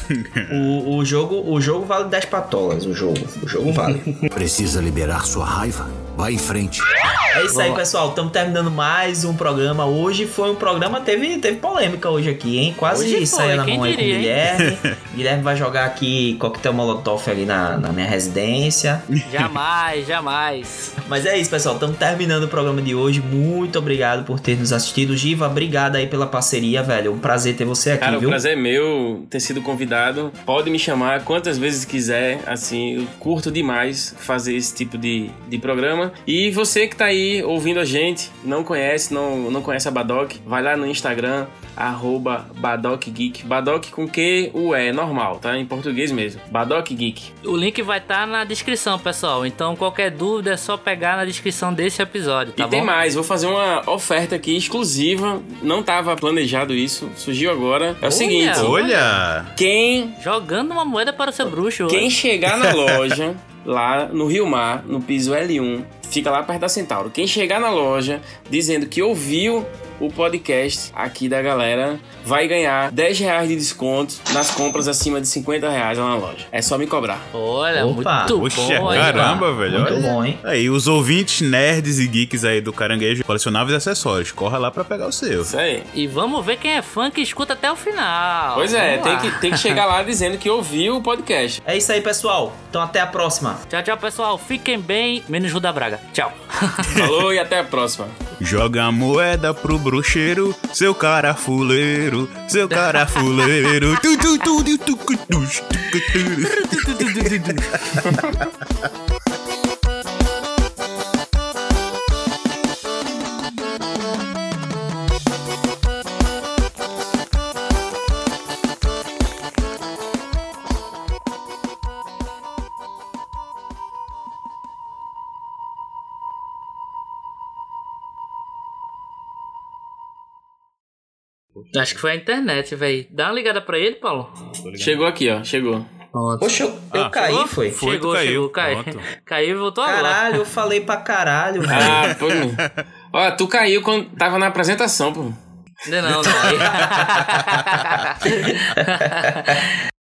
D: *laughs*
C: O, o, jogo, o jogo vale 10 patolas, o jogo. O jogo vale.
M: Precisa liberar sua raiva? Vá em frente.
C: É isso aí, pessoal. Estamos terminando mais um programa. Hoje foi um programa, teve, teve polêmica hoje aqui, hein? Quase
D: Hoje foi,
C: saiu na
D: quem
C: mão aí com o Guilherme. *laughs* Guilherme vai jogar aqui coquetel molotov ali na, na minha residência.
D: Jamais, jamais.
C: Mas é isso, pessoal. Estamos terminando o programa de hoje. Muito obrigado por ter nos assistido. Giva, obrigado aí pela parceria, velho. Um prazer ter você aqui,
G: Cara,
C: viu?
G: o prazer é meu ter sido convidado. Pode me chamar quantas vezes quiser. Assim, eu curto demais fazer esse tipo de, de programa. E você que tá aí ouvindo a gente, não conhece, não, não conhece a Badoc, vai lá no Instagram, arroba Badoc Geek. Badoc com Q, U, E, normal, tá? Em português mesmo. Badoc Geek.
D: O link vai estar na descrição, pessoal. Então, qualquer dúvida é só pegar na descrição desse episódio, tá
G: e
D: bom?
G: tem mais, vou fazer uma oferta aqui exclusiva. Não tava planejado isso, surgiu agora. É o
D: Olha,
G: seguinte:
E: Olha!
G: quem
D: Jogando uma moeda para o seu bruxo.
G: Quem
D: hoje.
G: chegar na *laughs* loja, lá no Rio Mar, no piso L1, fica lá perto da Centauro. Quem chegar na loja dizendo que ouviu o podcast aqui da galera, vai ganhar 10 reais de desconto nas compras acima de 50 reais lá na loja. É só me cobrar.
D: Olha,
C: Opa.
D: muito
E: Poxa,
D: bom, hein?
E: caramba, velho.
C: Muito
E: olha.
C: bom, hein?
E: Aí, os ouvintes nerds e geeks aí do Caranguejo, colecionáveis e acessórios. Corra lá pra pegar o seu.
G: Isso aí.
D: E vamos ver quem é fã que escuta até o final.
G: Pois é, tem que, tem que chegar lá dizendo que ouviu o podcast.
C: É isso aí, pessoal. Então até a próxima.
D: Tchau, tchau, pessoal. Fiquem bem, menos Ruda Braga. Tchau.
G: Falou e até a próxima.
E: Joga a moeda pro bruxeiro, seu cara fuleiro, seu cara fuleiro.
D: Acho que foi a internet, velho. Dá uma ligada pra ele, Paulo.
G: Chegou aqui, ó. Chegou.
D: Pronto.
C: Poxa, eu, eu
E: Ah,
C: caí, foi.
E: Foi,
D: chegou,
E: caiu.
D: chegou, caiu.
E: Pronto. *laughs*
D: Caiu e voltou agora.
C: Caralho, eu falei pra caralho, velho.
G: Ah, pô. Ó, tu caiu quando tava na apresentação, pô.
D: Não, não, não. *laughs* *laughs*